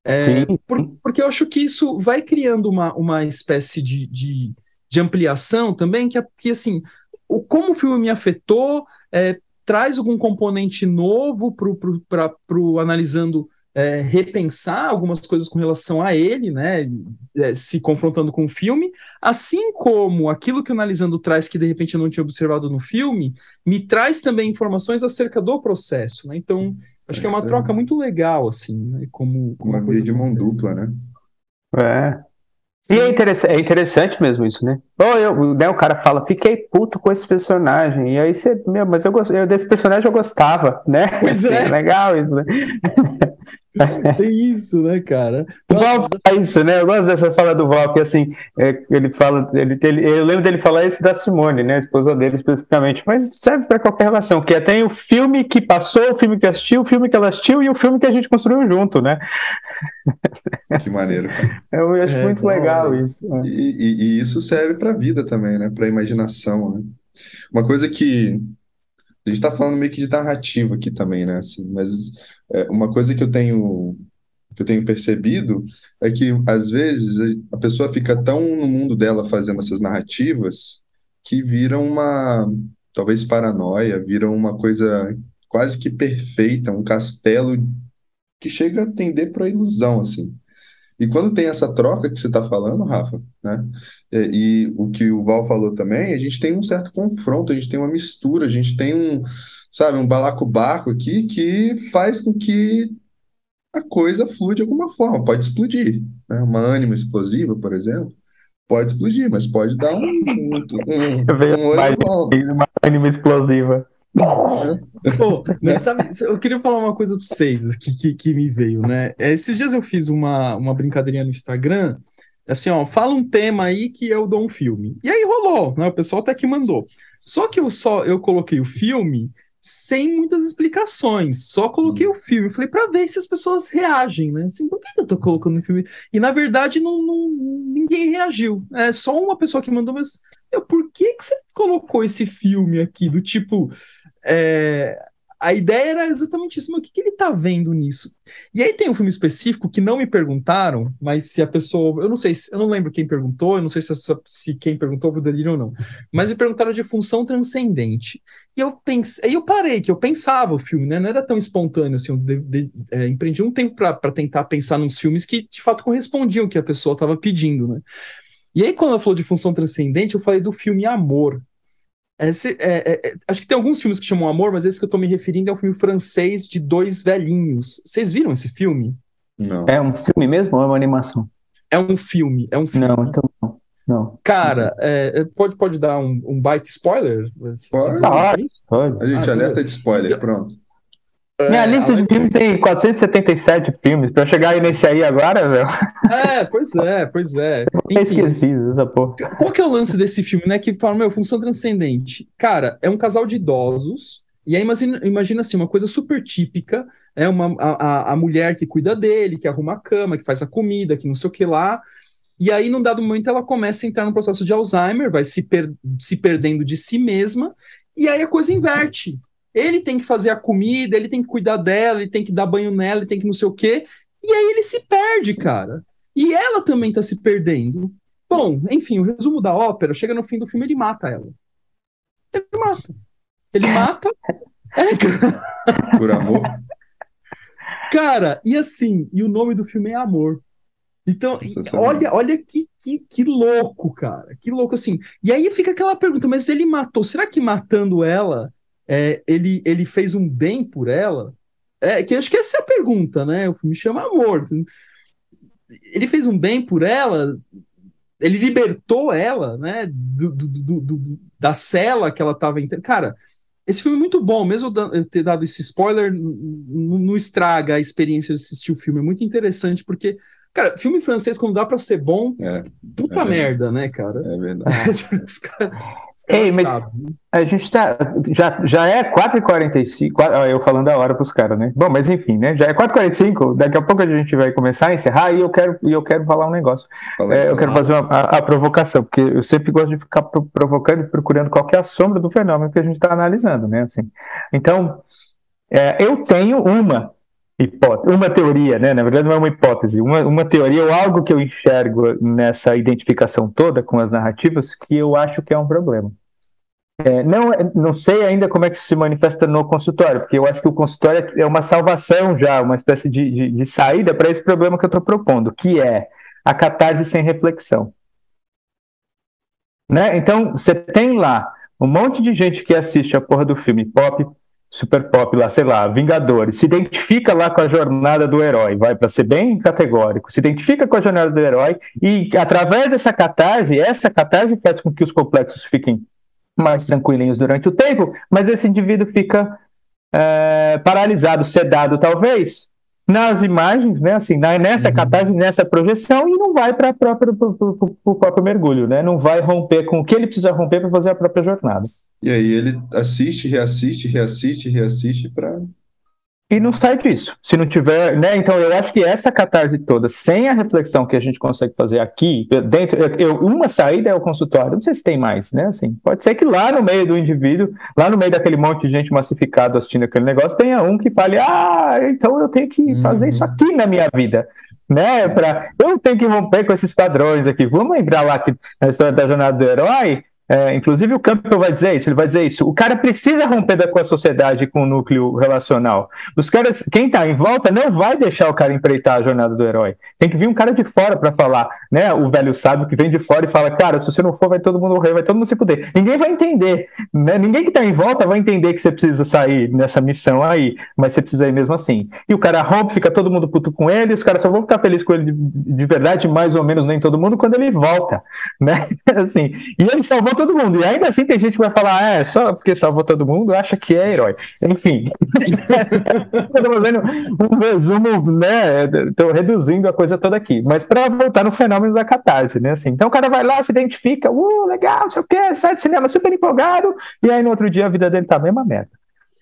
É, por, porque eu acho que isso vai criando uma, uma espécie de, de, de ampliação também, que, que assim, o, como o filme me afetou é, traz algum componente novo para o analisando é, repensar algumas coisas com relação a ele, né, é, se confrontando com o filme, assim como aquilo que o Analisando traz, que de repente eu não tinha observado no filme, me traz também informações acerca do processo, né, então acho que é uma troca muito legal, assim, né, como, como uma via de mão dupla, né? É, E é interessante, é interessante mesmo isso, né? Ou eu, né, o cara fala, fiquei puto com esse personagem. E aí você, meu, mas eu, eu desse personagem eu gostava, né? Pois assim, é. Legal isso, né? Tem isso, né, cara? O Val fala isso, né? Eu gosto dessa fala do Val, que assim, é, ele fala, ele, ele, eu lembro dele falar isso da Simone, né? A esposa dele especificamente, mas serve para qualquer relação, que é tem o filme que passou, o filme que assistiu, o filme que ela assistiu e o filme que a gente construiu junto, né? Que maneiro, cara. Eu acho É, muito da legal isso. é. E, e- e isso serve para a vida também, né? Para a imaginação, né? Uma coisa que a gente está falando meio que de narrativa aqui também, né? Assim, mas é, uma coisa que eu tenho que eu tenho percebido é que às vezes a pessoa fica tão no mundo dela fazendo essas narrativas que viram uma talvez paranoia, viram uma coisa quase que perfeita, um castelo que chega a tender para a ilusão, assim. E quando tem essa troca que você está falando, Rafa, né? E, e o que o Val falou também, a gente tem um certo confronto, a gente tem uma mistura, a gente tem um, sabe, um balacobaco aqui que faz com que a coisa flua de alguma forma. Pode explodir, né? Uma ânima explosiva, por exemplo, pode explodir, mas pode dar um, um, um, um olho mais bom. uma anime explosiva. Pô, mas sabe, eu queria falar uma coisa pra vocês que, que, que me veio, né? É, Esses dias eu fiz uma, uma brincadeirinha no Instagram, assim, ó, fala um tema aí que eu dou um filme. E aí rolou, né? O pessoal até que mandou. Só que eu só eu coloquei o filme sem muitas explicações, só coloquei o filme. Falei pra ver se as pessoas reagem, né? Assim, por que eu tô colocando o filme? E na verdade não, não- ninguém reagiu. É só uma pessoa que mandou, mas meu, por que que você colocou esse filme aqui do tipo é, a ideia era exatamente isso, mas o que, que ele tá vendo nisso? E aí tem um filme específico que não me perguntaram, mas se a pessoa, eu não sei, se- eu não lembro quem perguntou, eu não sei se, essa- se quem perguntou foi o Delírio ou não, mas me perguntaram de função transcendente. E eu pensei, aí eu parei, que eu pensava o filme, né? Não era tão espontâneo assim, eu de- de- é, empreendi um tempo para tentar pensar nos filmes que de fato correspondiam ao que a pessoa estava pedindo, né? E aí, quando ela falou de função transcendente, eu falei do filme Amor. Esse- é, é, é, acho que tem alguns filmes que chamam Amor, mas esse que eu tô me referindo é um filme francês de dois velhinhos. Vocês viram esse filme? Não. É um filme mesmo ou é uma animação? É um filme, é um filme. Não, então não. Não. Cara, é, é, pode, pode dar um, um baita spoiler? Pode. disso? Pode. A gente Ah, alerta de spoiler, pronto. Minha É, lista a- de filmes tem 477 filmes. Pra eu chegar aí nesse aí agora, velho, É, pois é, pois é. eu Enfim, esqueci essa porra. Qual que é o lance desse filme, né? Que fala, meu, função transcendente. Cara, é um casal de idosos, e aí imagina, imagina assim, uma coisa super típica, é uma, a, a- a mulher que cuida dele, que arruma a cama, que faz a comida, que não sei o que lá. E aí, num dado momento, ela começa a entrar no processo de Alzheimer, vai se, per- se perdendo de si mesma, e aí a coisa inverte. Ele tem que fazer a comida, ele tem que cuidar dela, ele tem que dar banho nela, ele tem que não sei o quê, e aí ele se perde, cara. E ela também tá se perdendo. Bom, enfim, o resumo da ópera, chega no fim do filme, ele mata ela. Ele mata. Ele mata. É, cara. Por amor. Cara, e assim, e o nome do filme é Amor. Então, e olha, olha que, que, que louco, cara. Que louco assim. E aí fica aquela pergunta, mas ele matou, será que matando ela, é, ele, ele fez um bem por ela? É, que acho que essa é a pergunta, né? O filme chama Amor. Ele fez um bem por ela, ele libertou ela, né, do, do- do- da cela que ela estava entrando. Cara, esse filme é muito bom, mesmo eu ter dado esse spoiler, não estraga a experiência de assistir o filme. É muito interessante, porque, cara, filme francês, quando dá pra ser bom, É, puta É verdade. merda, né, cara? é verdade. Os caras os Ei, mas- sabem. A gente tá. Já, já é 4h45. qua- ó, Eu falando a hora pros caras, né? Bom, mas enfim, né? Já é 4h45. Daqui a pouco a gente vai começar a encerrar e eu quero, e eu quero falar um negócio. É, eu quero fazer uma, a, a provocação, porque eu sempre gosto de ficar pro- provocando e procurando qual é a sombra do fenômeno que a gente está analisando, né? Assim, então, é, eu tenho uma hipótese, uma teoria, né? Na verdade, não é uma hipótese, uma, uma teoria ou algo que eu enxergo nessa identificação toda com as narrativas que eu acho que é um problema. É, não, não sei ainda como é que se manifesta no consultório, porque eu acho que o consultório é uma salvação já, uma espécie de, de, de saída para esse problema que eu estou propondo, que é a catarse sem reflexão. Né? Então, você tem lá um monte de gente que assiste a porra do filme pop, super pop lá, sei lá, Vingadores, se identifica lá com a jornada do herói, vai para ser bem categórico, se identifica com a jornada do herói. E através dessa catarse, essa catarse faz com que os complexos fiquem mais tranquilinhos durante o tempo, mas esse indivíduo fica é, paralisado, sedado talvez, nas imagens, né, assim, na, nessa uhum. catarse, nessa projeção, e não vai para o próprio mergulho, né, não vai romper com o que ele precisa romper para fazer a própria jornada. E aí ele assiste, reassiste, reassiste, reassiste para e não sai disso. Se não tiver, né? Então eu acho que essa catarse toda, sem a reflexão que a gente consegue fazer aqui, dentro, eu, uma saída é o consultório. Não sei se tem mais, né? Assim, pode ser que lá no meio do indivíduo, lá no meio daquele monte de gente massificado assistindo aquele negócio, tenha um que fale: "Ah, então eu tenho que fazer uhum. isso aqui na minha vida" né? Pra, eu tenho que romper com esses padrões aqui. Vamos lembrar lá que na história da jornada do herói, é, inclusive o Campbell vai dizer isso, ele vai dizer isso. O cara precisa romper com a sociedade, com o núcleo relacional. Os caras, quem está em volta não vai deixar o cara empreitar a jornada do herói. Tem que vir um cara de fora para falar, né? O velho sábio que vem de fora e fala, cara, se você não for, vai todo mundo morrer, vai todo mundo se fuder. Ninguém vai entender, né? Ninguém que está em volta vai entender que você precisa sair nessa missão aí, mas você precisa ir mesmo assim. E o cara rompe, fica todo mundo puto com ele, os caras só vão ficar felizes com ele de, de verdade, mais ou menos nem todo mundo, quando ele volta, né? assim, e ele salvou salvou todo mundo. E ainda assim tem gente que vai falar, ah, é, só porque salvou todo mundo, acha que é herói. Enfim. Estou fazendo um resumo, né? Estou reduzindo a coisa toda aqui. Mas para voltar no fenômeno da catarse, né? Assim, então o cara vai lá, se identifica, uh, legal, não sei o quê, sai do cinema super empolgado, e aí no outro dia a vida dele tá a mesma merda.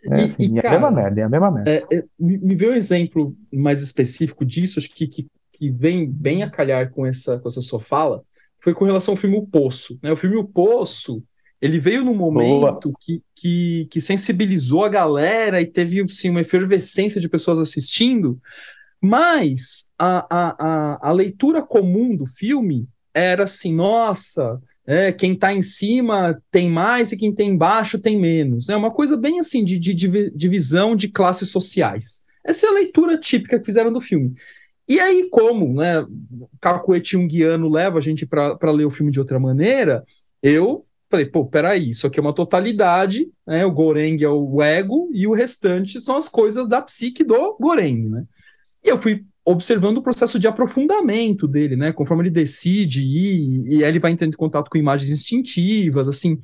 É, assim, e, e, cara, é a mesma merda, é a mesma merda. É, é, me vê um exemplo mais específico disso, acho que, que, que vem bem a calhar com essa, com essa sua fala, foi com relação ao filme O Poço. Né? O filme O Poço, ele veio num momento que, que, que, sensibilizou a galera e teve assim, uma efervescência de pessoas assistindo, mas a, a, a, a leitura comum do filme era assim, nossa, é, quem está em cima tem mais e quem tem embaixo tem menos. É uma coisa bem assim de, de, de divisão de classes sociais. Essa é a leitura típica que fizeram do filme. E aí, como né, cacuete junguiano leva a gente para ler o filme de outra maneira, eu falei, pô, peraí, isso aqui é uma totalidade, né? O Goreng é o ego e o restante são as coisas da psique do Goreng, né? E eu fui observando o processo de aprofundamento dele, né? Conforme ele decide ir, e ele vai entrando em contato com imagens instintivas, assim.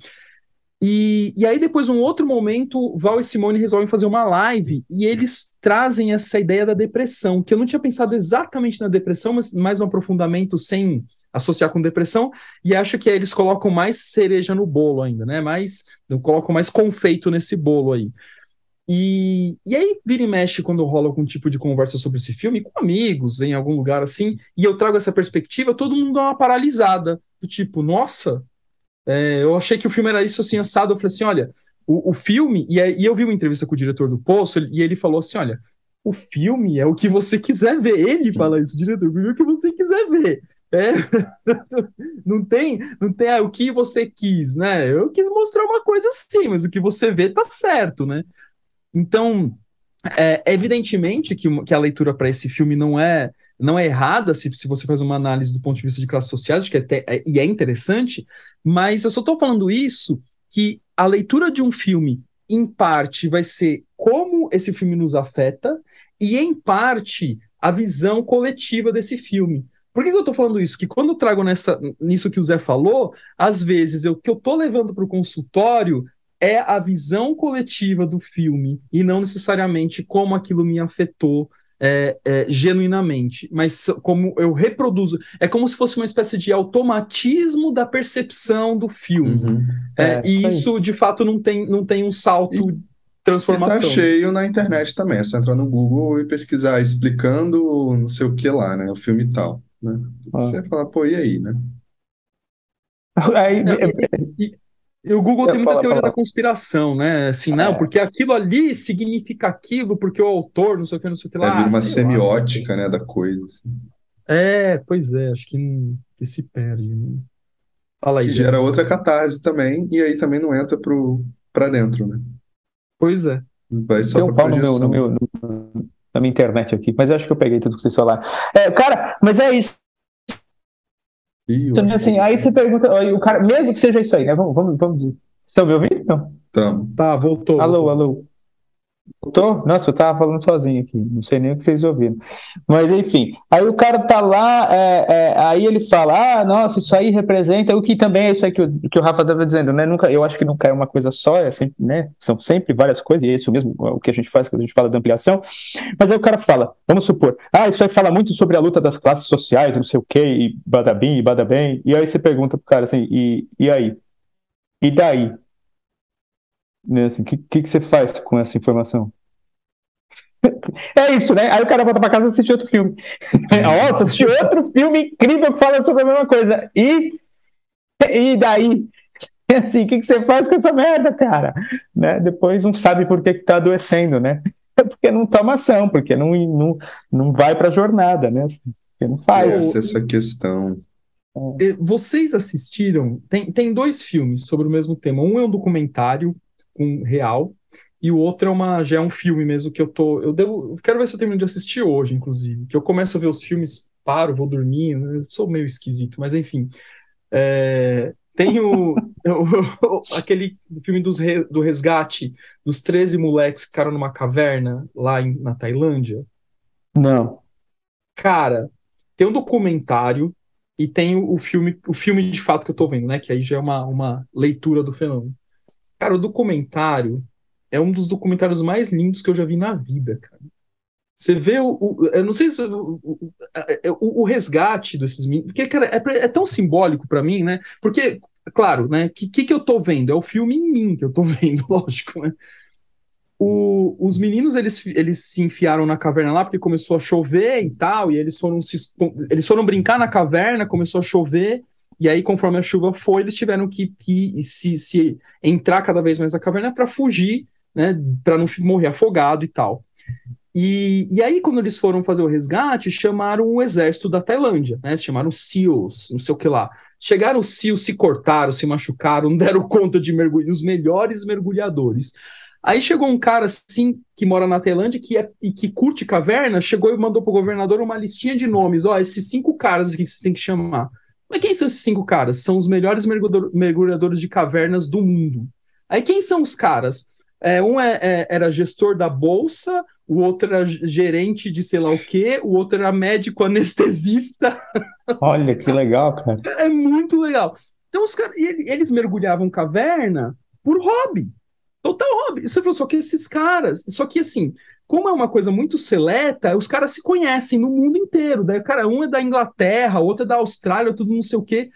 E, e aí, depois, um outro momento, Val e Simone resolvem fazer uma live e eles trazem essa ideia da depressão, que eu não tinha pensado exatamente na depressão, mas mais um aprofundamento sem associar com depressão, e acho que aí eles colocam mais cereja no bolo ainda, né? Mais, colocam mais confeito nesse bolo aí. E, e aí, vira e mexe quando rola algum tipo de conversa sobre esse filme, com amigos, em algum lugar assim, e eu trago essa perspectiva, todo mundo dá uma paralisada, do tipo, nossa, é, eu achei que o filme era isso assim, assado. Eu falei assim: olha, o, o filme. E, e eu vi uma entrevista com o diretor do Poço, e ele falou assim: olha, o filme é o que você quiser ver. Ele fala isso, diretor, o que você quiser ver. É, não tem, não tem ah, o que você quis, né? Eu quis mostrar uma coisa assim, mas o que você vê tá certo, né? Então, é, evidentemente que, que a leitura para esse filme não é não é errada se, se você faz uma análise do ponto de vista de classes sociais, acho que é, é, e é interessante, mas eu só estou falando isso que a leitura de um filme, em parte, vai ser como esse filme nos afeta, e em parte, a visão coletiva desse filme. Por que, que eu estou falando isso? Que quando eu trago nessa, nisso que o Zé falou, às vezes o que eu estou levando para o consultório é a visão coletiva do filme e não necessariamente como aquilo me afetou é, é, genuinamente, mas como eu reproduzo, é como se fosse uma espécie de automatismo da percepção do filme. Uhum. É, é e isso, de fato, não tem, não tem um salto. E, transformação. E tá cheio na internet também. É só entrar no Google e pesquisar explicando não sei o que lá, né? O filme e tal. Né? Ah. Você vai falar, pô, e aí, né? Aí, e, e o Google tem muita fala, teoria fala. da conspiração, né? Assim, não, é. porque aquilo ali significa aquilo, porque o autor, não sei o que, não sei o que lá. É, vira uma semiótica, lá, né, da coisa. Assim. É, pois é, acho que, que se perde. Né? Fala aí. Que gera outra catarse também, e aí também não entra pro, pra dentro, né? Pois é. Vai só um pau no meu, no meu, no, na minha internet aqui, mas eu acho que eu peguei tudo que vocês falaram. É, cara, mas é isso. Então, assim, aí você pergunta, o cara, mesmo que seja isso aí, né? Vamos, vamos, vamos. Estão me ouvindo? Não. Tá, voltou. Alô, voltou. alô. Tô? Nossa, eu tava falando sozinho aqui, não sei nem o que vocês ouviram. Mas enfim, aí o cara tá lá, é, é, aí ele fala: Ah, nossa, isso aí representa o que também é isso aí que o, que o Rafa estava dizendo, né? Nunca, eu acho que nunca é uma coisa só, é sempre, né? São sempre várias coisas, e é isso mesmo o que a gente faz quando a gente fala de ampliação. Mas aí o cara fala: Vamos supor, ah, isso aí fala muito sobre a luta das classes sociais, não sei o quê, e badabim, e badabem. E aí você pergunta pro cara assim: E, e aí? E daí? Né, assim, o que, que, que você faz com essa informação? É isso, né? Aí o cara volta pra casa e assiste outro filme. Nossa, assisti outro filme incrível que fala sobre a mesma coisa. E, e daí? Assim, o que, que você faz com essa merda, cara? Né? Depois não sabe por que, que tá adoecendo, né? É porque não toma ação, porque não, não, não vai pra jornada, né? Assim, porque não faz. Essa, essa questão. É. Vocês assistiram? Tem, tem dois filmes sobre o mesmo tema. Um é um documentário com real, e o outro é uma já é um filme mesmo que eu tô eu devo eu quero ver se eu termino de assistir hoje inclusive que eu começo a ver os filmes paro vou dormir eu sou meio esquisito mas enfim. É, tem o, o, aquele filme dos, do resgate dos 13 moleques que ficaram numa caverna lá em, na Tailândia? Não. Cara tem um documentário e tem o, o filme o filme de fato que eu tô vendo né que aí já é uma, uma leitura do fenômeno cara o documentário é um dos documentários mais lindos que eu já vi na vida, cara. Você vê o. o eu não sei se. O, o, o, resgate desses meninos. Porque, cara, é, é tão simbólico para mim, né? Porque, claro, né? O que, que, que eu tô vendo? É o filme em mim que eu tô vendo, lógico, né? O, os meninos eles, eles se enfiaram na caverna lá porque começou a chover e tal, e eles foram se, eles foram brincar na caverna, começou a chover, e aí, conforme a chuva foi, eles tiveram que, que se, se entrar cada vez mais na caverna para fugir né, para não morrer afogado e tal. E, e aí, quando eles foram fazer o resgate, chamaram o exército da Tailândia, né, chamaram SEALs, não sei o que lá. Chegaram os SEALs, se cortaram, se machucaram, não deram conta de mergulhar, os melhores mergulhadores. Aí chegou um cara assim que mora na Tailândia que é, e que curte caverna, chegou e mandou pro governador uma listinha de nomes. Ó, esses cinco caras que você tem que chamar. Mas quem são esses cinco caras? São os melhores mergulhadores de cavernas do mundo. Aí quem são os caras? É, um é, é, era gestor da bolsa, o outro era gerente de sei lá o quê, o outro era médico anestesista. Olha que legal, cara. É muito legal. Então, os caras, eles mergulhavam caverna por hobby. Total hobby. Você falou, só que esses caras. Só que assim, como é uma coisa muito seleta, os caras se conhecem no mundo inteiro. Daí, cara, um é da Inglaterra, outro é da Austrália, tudo não sei o quê.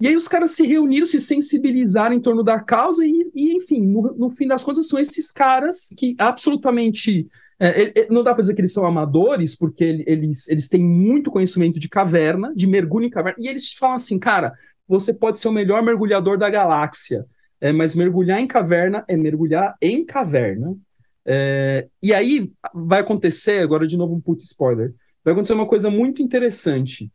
E aí os caras se reuniram, se sensibilizaram em torno da causa e, e enfim, no, no, fim das contas são esses caras que absolutamente é, é, não dá para dizer que eles são amadores, porque eles, eles têm muito conhecimento de caverna, de mergulho em caverna, e eles falam assim, cara, você pode ser o melhor mergulhador da galáxia, é, mas mergulhar em caverna é mergulhar em caverna. É, e aí vai acontecer, agora de novo um puto spoiler, vai acontecer uma coisa muito interessante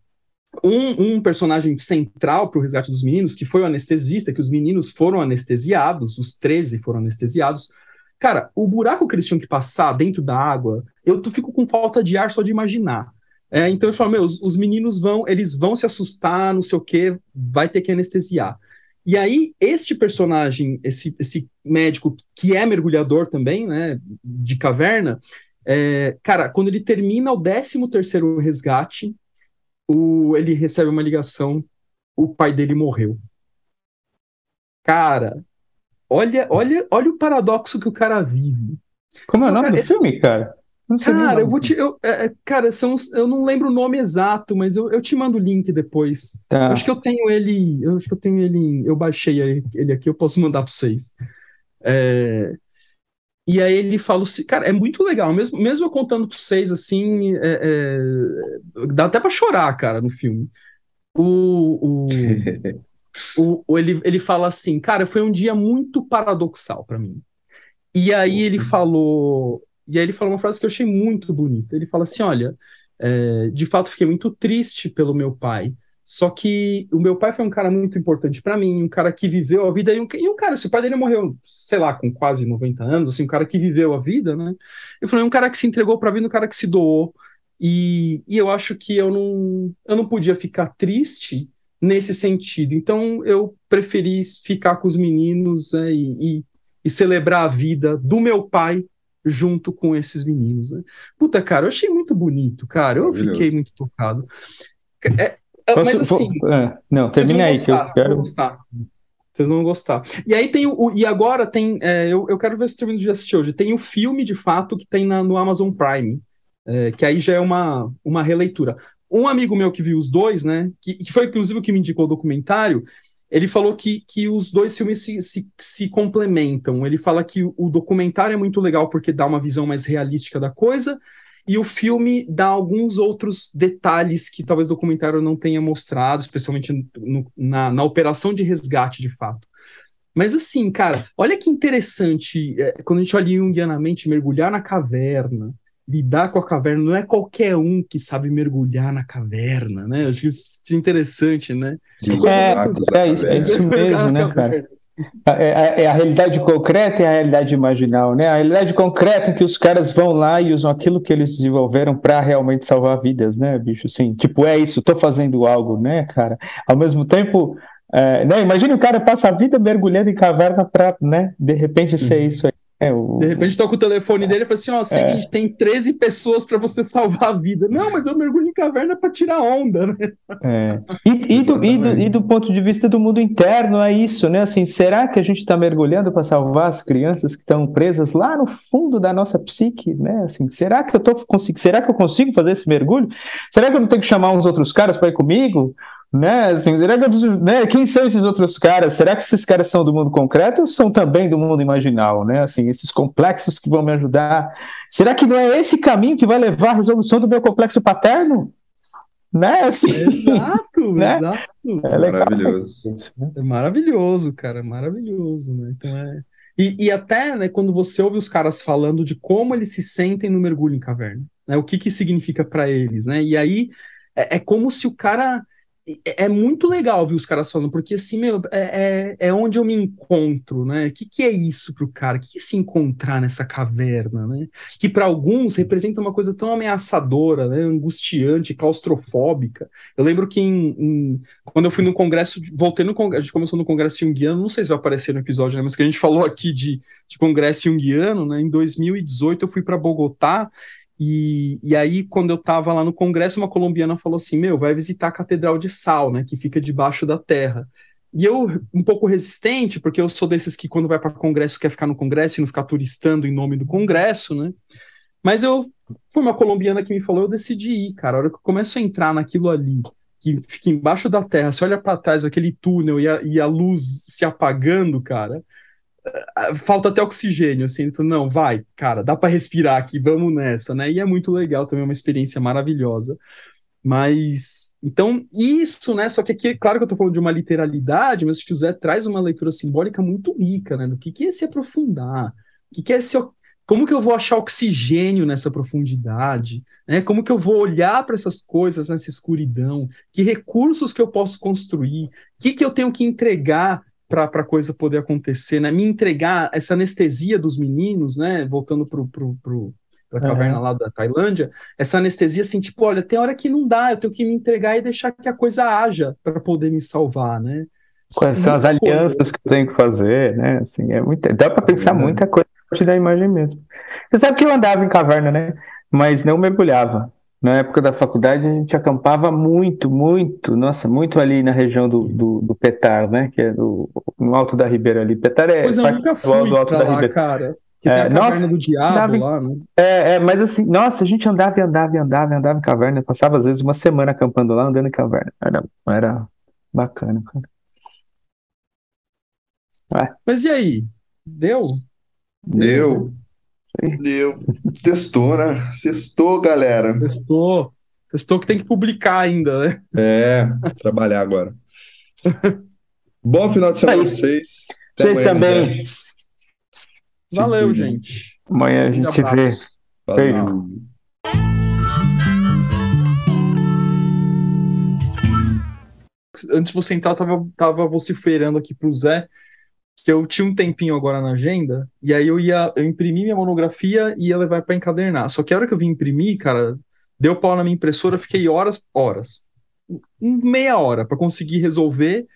um, um personagem central para o resgate dos meninos, que foi o anestesista, que os meninos foram anestesiados, os 13 foram anestesiados. Cara, o buraco que eles tinham que passar dentro da água, eu fico com falta de ar só de imaginar. É, então eu falo, meu, os, os, meninos vão, eles vão se assustar, não sei o quê, vai ter que anestesiar. E aí, este personagem, esse, esse médico que é mergulhador também, né, de caverna, é, cara, quando ele termina o 13 terceiro resgate, o, ele recebe uma ligação, o pai dele morreu. Cara, olha, olha, olha o paradoxo que o cara vive. Como é o nome cara, do esse... filme, cara? Cara, eu vou te. Eu, é, é, cara, são, eu não lembro o nome exato, mas eu, eu te mando o link depois. Tá. Acho que eu tenho ele. Eu acho que eu tenho ele. Eu baixei ele aqui, eu posso mandar para vocês. É, e aí ele fala assim, cara, é muito legal, mesmo, mesmo eu contando pra vocês, assim, é, é, dá até pra chorar, cara, no filme. O, o, o, ele, ele fala assim, cara, foi um dia muito paradoxal para mim. E aí ele falou, e aí ele falou uma frase que eu achei muito bonita. Ele fala assim, olha, é, de fato fiquei muito triste pelo meu pai, só que o meu pai foi um cara muito importante para mim, um cara que viveu a vida. E um, e um cara, se o pai dele morreu, sei lá, com quase 90 anos, assim, um cara que viveu a vida, né? Eu falei, um cara que se entregou pra vida, um cara que se doou. E, e eu acho que eu não, eu não podia ficar triste nesse sentido. Então eu preferi ficar com os meninos né, e, e, e celebrar a vida do meu pai junto com esses meninos. Né? Puta, cara, eu achei muito bonito, cara. Eu fiquei muito tocado. É, é Posso, mas assim. É, não, termina aí gostar, que eu quero. Gostar. Vocês vão gostar. E aí tem o. E agora tem. É, eu, eu quero ver se termino de assistir hoje. Tem o filme, de fato, que tem na, no Amazon Prime. É, que aí já é uma, uma releitura. Um amigo meu que viu os dois, né? Que, que foi inclusive o que me indicou o documentário. Ele falou que, que os dois filmes se, se, se complementam. Ele fala que o documentário é muito legal porque dá uma visão mais realística da coisa, e o filme dá alguns outros detalhes que talvez o documentário não tenha mostrado, especialmente no, na, na operação de resgate, de fato. Mas assim, cara, olha que interessante, é, quando a gente olha junguianamente, mergulhar na caverna, lidar com a caverna, não é qualquer um que sabe mergulhar na caverna, né? Eu acho isso interessante, né? É, é, isso, é isso mesmo, né, cara? É, é, é, a realidade concreta e a realidade imaginal, né? A realidade concreta é que os caras vão lá e usam aquilo que eles desenvolveram para realmente salvar vidas, né, bicho? Assim, tipo, é isso, tô fazendo algo, né, cara? Ao mesmo tempo, é, né? Imagina o cara passa a vida mergulhando em caverna para, né, de repente ser uhum. isso aí. É, o... De repente toca o telefone dele e fala assim: ó, seguinte, é. tem 13 pessoas para você salvar a vida. Não, mas eu mergulho em caverna para tirar onda, né? É. E, e, do, e, do, e, do, ponto de vista do mundo interno, é isso, né? Assim, será que a gente está mergulhando para salvar as crianças que estão presas lá no fundo da nossa psique, né? Assim, será que eu tô consigo, será que eu consigo fazer esse mergulho? Será que eu não tenho que chamar uns outros caras para ir comigo? Né? Assim, será que, né? Quem são esses outros caras? Será que esses caras são do mundo concreto ou são também do mundo imaginal? Né? Assim, esses complexos que vão me ajudar. Será que não é esse caminho que vai levar à resolução do meu complexo paterno? Né? Assim, exato, né? exato. É maravilhoso. É maravilhoso, cara, é maravilhoso, né? Então é. E, e até né, quando você ouve os caras falando de como eles se sentem no mergulho em caverna, né? O que que significa para eles, né? E aí é, é como se o cara é, é muito legal ver os caras falando, porque assim, meu, é, é, é onde eu me encontro, né? O que, que é isso pro cara? O que, que é se encontrar nessa caverna, né? Que para alguns representa uma coisa tão ameaçadora, né? Angustiante, claustrofóbica. Eu lembro que em, em, quando eu fui no congresso, voltei no congresso, a gente começou no congresso junguiano, não sei se vai aparecer no episódio, né? Mas que a gente falou aqui de, de congresso junguiano, né? Em 2018 eu fui para Bogotá e, e aí, quando eu estava lá no congresso, uma colombiana falou assim: Meu, vai visitar a Catedral de Sal, né, que fica debaixo da terra. E eu, um pouco resistente, porque eu sou desses que, quando vai para congresso, quer ficar no congresso e não ficar turistando em nome do congresso, né? Mas eu, foi uma colombiana que me falou, eu decidi ir, cara. A hora que eu começo a entrar naquilo ali, que fica embaixo da terra, você olha para trás, aquele túnel e a, e a luz se apagando, cara falta até oxigênio, assim, então, não, vai, cara, dá para respirar aqui, vamos nessa, né? E é muito legal também, é uma experiência maravilhosa. Mas, então, isso, né? Só que aqui, claro que eu tô falando de uma literalidade, mas o Zé traz uma leitura simbólica muito rica, né? Do que, que é se aprofundar, o que, que é se. Como que eu vou achar oxigênio nessa profundidade? Né? Como que eu vou olhar para essas coisas nessa escuridão? Que recursos que eu posso construir? O que, que eu tenho que entregar para a coisa poder acontecer, né? Me entregar essa anestesia dos meninos, né? Voltando para pro, pro, a caverna uhum. lá da Tailândia, essa anestesia assim, tipo, olha, tem hora que não dá, eu tenho que me entregar e deixar que a coisa haja para poder me salvar, né? Quais assim, são as alianças coisa. que eu tenho que fazer, né? Assim, é muito, dá para pensar é muita coisa a partir da imagem mesmo. Você sabe que eu andava em caverna, né? Mas não mergulhava. Na época da faculdade, a gente acampava muito, muito, nossa, muito ali na região do, do, do Petar, né? Que é do, no alto da Ribeira ali. Petar é pois eu nunca fui do alto da lá, Ribeira. cara. Que é, tem a caverna nossa, do diabo andava, lá, né? É, é, mas assim, nossa, a gente andava e andava e andava e andava em caverna. Passava às vezes uma semana acampando lá, andando em caverna. Era, era bacana, cara. É. Mas e aí? Deu? Deu. Deu. Sextou, né? Sextou, galera. Sextou. Sextou que tem que publicar ainda, né? É, trabalhar agora. Bom final de semana pra vocês. Até vocês amanhã, também. Valeu, gente. Amanhã a gente se vê. Beijo. Antes de você entrar, tava, tava vociferando aqui pro Zé que eu tinha um tempinho agora na agenda, e aí eu ia, eu imprimi minha monografia e ia levar para encadernar. Só que a hora que eu vim imprimir, cara, deu pau na minha impressora, fiquei horas, horas, meia hora para conseguir resolver.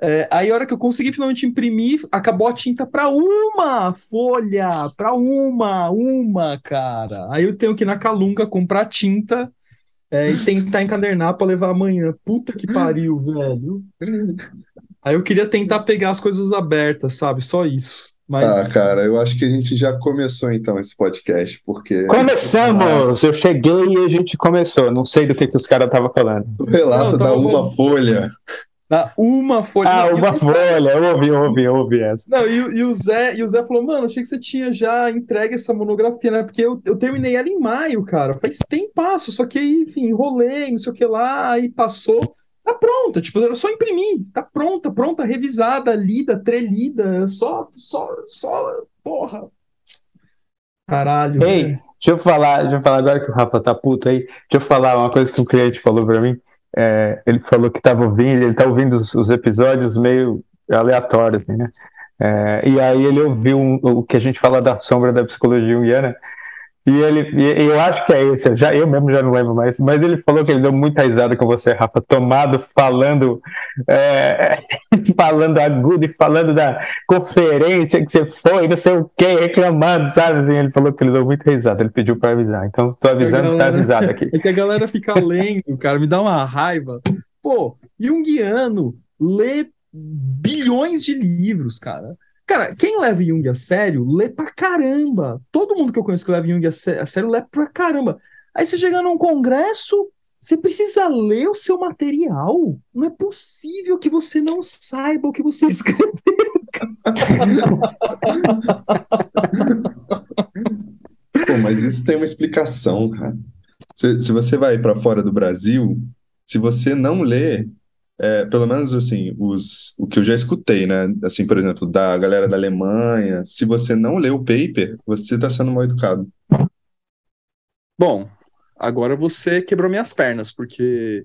É, aí, a hora que eu consegui finalmente imprimir, acabou a tinta para uma folha, para uma, uma, cara. Aí eu tenho que ir na Calunga comprar tinta é, e tentar encadernar para levar amanhã. Puta que pariu, velho. Aí eu queria tentar pegar as coisas abertas, sabe? Só isso. Mas... Ah, cara, eu acho que a gente já começou então esse podcast, porque. Começamos! Eu cheguei e a gente começou. Não sei do que, que os caras estavam falando. O relato Não, da uma bom. folha. Dá uma folha. Ah, uma folha, eu ouvi, eu ouvi, eu ouvi essa. Não, e, e, o Zé, e o Zé falou, mano, achei que você tinha já entregue essa monografia, né? Porque eu, eu terminei ela em maio, cara. Faz tempo passo, só que aí, enfim, enrolei, não sei o que lá, aí passou. Tá pronta, tipo, era só imprimir, tá pronta, pronta, revisada, lida, trelida, só, só, só, porra. Caralho. Ei, deixa eu falar, deixa eu falar agora que o Rafa tá puto aí. Deixa eu falar uma coisa que um cliente falou pra mim. É, ele falou que estava ouvindo, ele está ouvindo os, os, episódios meio aleatórios, assim, né? É, e aí ele ouviu um, o que a gente fala da sombra da psicologia junguiana, e ele, e eu acho que é esse, eu, já, eu mesmo já não lembro mais, mas ele falou que ele deu muita risada com você, Rafa, tomado, falando, é, falando agudo e falando da conferência que você foi, não sei o que, reclamando, sabe? Assim, ele falou que ele deu muita risada, ele pediu para avisar. Então, tô avisando, galera, tá avisado aqui. É que a galera fica lendo, cara, me dá uma raiva. Pô, Jungiano lê bilhões de livros, cara. Cara, quem leva Jung a sério, lê pra caramba. Todo mundo que eu conheço que leva Jung a sério, lê pra caramba. Aí você chega num congresso, você precisa ler o seu material. Não é possível que você não saiba o que você escreveu. Pô, mas isso tem uma explicação, cara. Se, se você vai para fora do Brasil, se você não lê é, pelo menos assim, os, o que eu já escutei, né? Assim, por exemplo, da galera da Alemanha, se você não lê o paper, você está sendo mal educado. Bom, agora você quebrou minhas pernas, porque.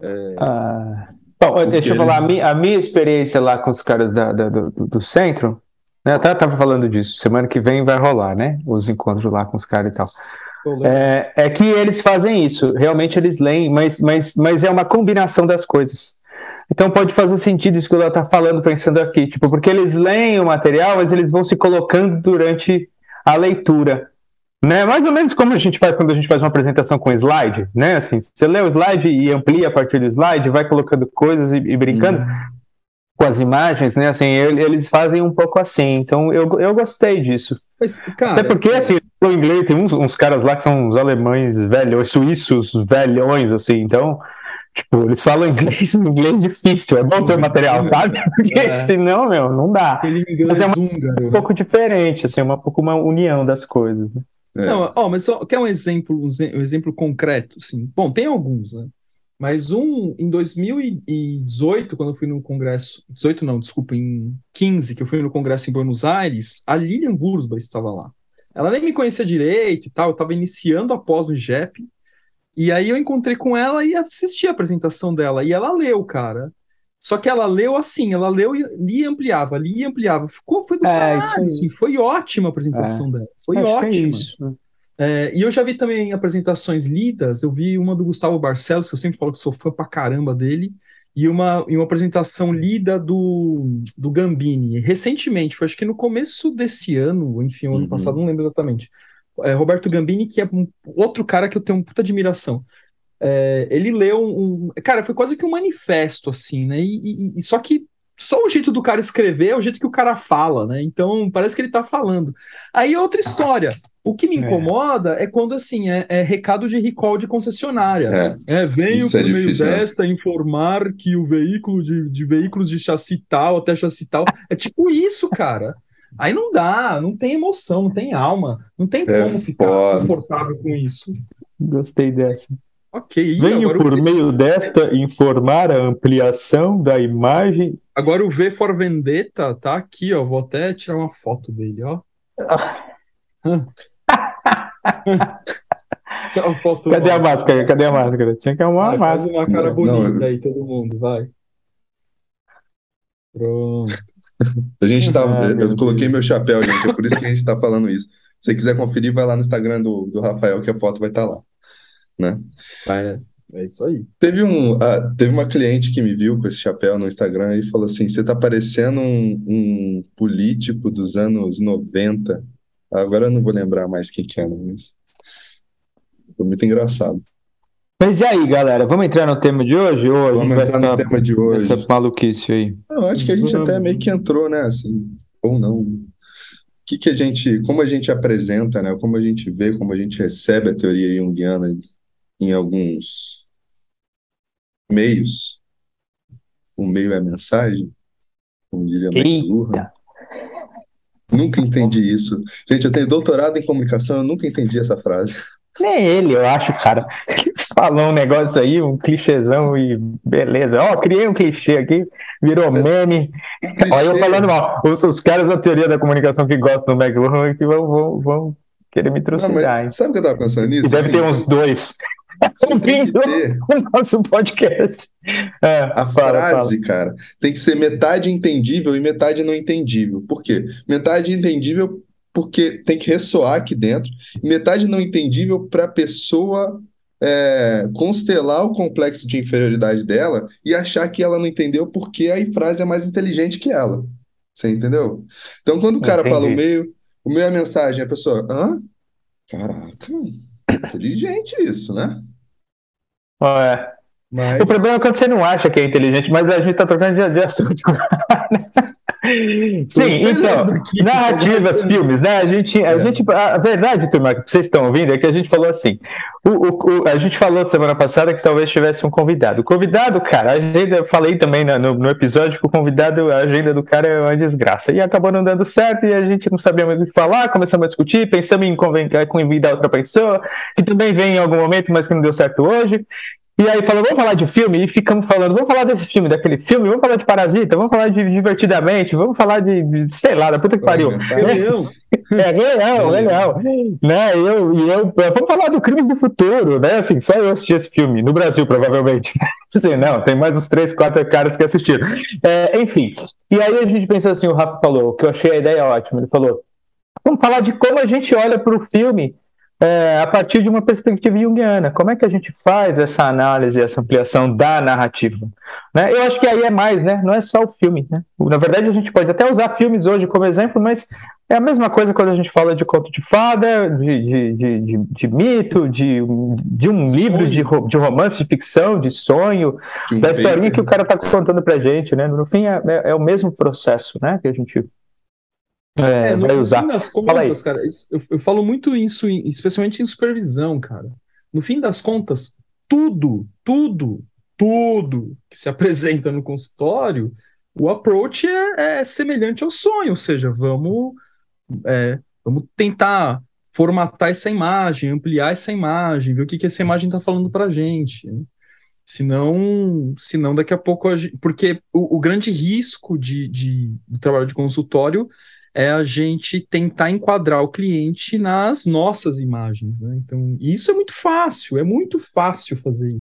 É... Ah, bom, porque deixa eu falar, a minha, a minha, experiência lá com os caras da, da, do, do centro, né? Eu até estava falando disso, semana que vem vai rolar, né? Os encontros lá com os caras e tal. É, é, que eles fazem isso, realmente eles leem, mas, mas, mas é uma combinação das coisas. Então pode fazer sentido isso que ela está falando, pensando aqui, tipo, porque eles leem o material, mas eles vão se colocando durante a leitura. Né? Mais ou menos como a gente faz quando a gente faz uma apresentação com slide, né? Assim, você lê o slide e amplia a partir do slide, vai colocando coisas e, e brincando uhum. com as imagens, né? Assim, eles fazem um pouco assim. Então eu, eu gostei disso. Mas, cara, Até porque, assim, o inglês tem uns, uns caras lá que são os alemães velhos, suíços velhões, assim, então Tipo, eles falam inglês, inglês difícil, é bom ter material, sabe? Porque é. senão, meu, não dá. Aquele inglês mas é uma, um pouco diferente, assim, é uma pouco uma união das coisas. Né? É. Não, ó, mas só quer um exemplo, um exemplo concreto, assim. Bom, tem alguns, né? Mas um em 2018, quando eu fui no congresso, 18 não, desculpa, em 15, que eu fui no congresso em Buenos Aires, a Lilian Wurzba estava lá. Ela nem me conhecia direito e tal, eu estava iniciando a pós no IGEP, e aí eu encontrei com ela e assisti a apresentação dela. E ela leu, cara. Só que ela leu assim, ela leu e lia ampliava, lia e ampliava. Ficou, foi do é, caralho, assim, foi ótima a apresentação é. dela. Foi Acho é ótima. É, e eu já vi também apresentações lidas, eu vi uma do Gustavo Barcelos, que eu sempre falo que sou fã pra caramba dele, e uma, e uma apresentação lida do, do Gambini, recentemente, foi acho que no começo desse ano, enfim, ano uhum. passado, não lembro exatamente é, Roberto Gambini, que é um, outro cara que eu tenho muita admiração. É, ele leu um, um, Cara, foi quase que um manifesto, assim, né? E, e, e, só que só o jeito do cara escrever é o jeito que o cara fala, né? Então parece que ele tá falando. Aí é outra história. O que me é. incomoda é, é quando, assim, é, é, recado de recall de concessionária. É, é venho por é meio difícil, né? desta informar que o veículo de, de veículos de chassi tal até chassi tal. É tipo isso, cara. Aí não dá, não tem emoção, não tem alma, não tem é como ficar foda. confortável com isso. Gostei dessa. Ok. Venho por meio desta informar a ampliação da imagem. Agora o V for Vendetta tá aqui, ó. Vou até tirar uma foto dele, ó. foto Cadê a máscara? Cadê a máscara? Tinha que arrumar uma máscara. Faz uma cara bonita não, aí, todo mundo, vai. Pronto. A gente tá. Ah, eu coloquei Deus. meu chapéu, gente. É por isso que a gente tá falando isso. Se você quiser conferir, vai lá no Instagram do, do Rafael, que a foto vai estar tá lá. Né? Vai. É isso aí. Teve, um, uh, teve uma cliente que me viu com esse chapéu no Instagram e falou assim: você tá parecendo um, um político dos anos 90. Agora eu não vou lembrar mais quem que era, mas foi muito engraçado. Mas e aí, galera? Vamos entrar no tema de hoje? Ou Vamos entrar no tema de hoje. Essa maluquice aí. Eu acho que a gente até meio que entrou, né? Assim, ou não. O que, que a gente, como a gente apresenta, né? Como a gente vê, como a gente recebe a teoria junguiana em alguns meios. O meio é a mensagem, como diria Eita. Nunca entendi isso. Gente, eu tenho doutorado em comunicação, eu nunca entendi essa frase. Nem ele, eu acho, cara. Falou um negócio aí, um clichêzão e beleza. Ó, oh, criei um clichê aqui, virou Mas, meme. Um Olha eu falando mal. Os, os, caras da teoria da comunicação que gostam do McLuhan que vão, vão, vão querer me trucidar. Não, sabe o que eu tava pensando nisso? E deve assim, ter uns dois. Ouvindo o nosso podcast. É, a fala, frase, fala. cara, tem que ser metade entendível e metade não entendível. Por quê? Metade entendível porque tem que ressoar aqui dentro, metade não entendível para a pessoa é, constelar o complexo de inferioridade dela e achar que ela não entendeu porque a frase é mais inteligente que ela. Você entendeu? Então, quando o cara Entendi. fala o meio, o meio é a mensagem, a pessoa, hã? Caraca, inteligente isso, né? É. Mas... O problema é quando você não acha que é inteligente, mas a gente tá trocando de, de assunto. Sim, então, narrativas, filmes, né? A gente, a é. gente, a verdade, turma, que vocês estão ouvindo é que a gente falou assim. O, o, o, a gente falou semana passada que talvez tivesse um convidado. O convidado, cara, a agenda, eu falei também no, no episódio que o convidado, a agenda do cara é uma desgraça. E acabou não dando certo e a gente não sabia mais o que falar, começamos a discutir, pensamos em convidar outra pessoa, que também vem em algum momento, mas que não deu certo hoje. E aí falou, vamos falar de filme, e ficamos falando, vamos falar desse filme, daquele filme, vamos falar de Parasita, vamos falar de Divertidamente, vamos falar de, de sei lá, da puta que pariu. É, Leão, Rei Leão. Né? Eu, e eu, vamos falar do Crime do Futuro, né? Assim, só eu assisti esse filme, no Brasil, provavelmente. Assim, não, tem mais uns três, quatro caras que assistiram. É, enfim, e aí a gente pensou assim, o Rafa falou, que eu achei a ideia ótima, ele falou, vamos falar de como a gente olha para o filme é, a partir de uma perspectiva junguiana. Como é que a gente faz essa análise, essa ampliação da narrativa? Né? Eu acho que aí é mais, né? não é só o filme. Né? Na verdade, a gente pode até usar filmes hoje como exemplo, mas é a mesma coisa quando a gente fala de conto de fada, de, de, de, de mito, de, de um livro de, de romance, de ficção, de sonho, de da historinha que o cara está contando para gente. Né? No fim, é, é, é o mesmo processo né? que a gente é, é, no, vai usar. Fim das contas, cara, eu, eu, falo muito isso, especialmente em supervisão, cara. No fim das contas, tudo, tudo, tudo que se apresenta no consultório, o approach é, é semelhante ao sonho, ou seja, vamos, é, vamos tentar formatar essa imagem, ampliar essa imagem, ver o que, que essa imagem está falando para a gente. Né? Senão, senão, daqui a pouco. A gente, porque o, o grande risco de, de, do trabalho de consultório é a gente tentar enquadrar o cliente nas nossas imagens. Né? Então, isso é muito fácil, é muito fácil fazer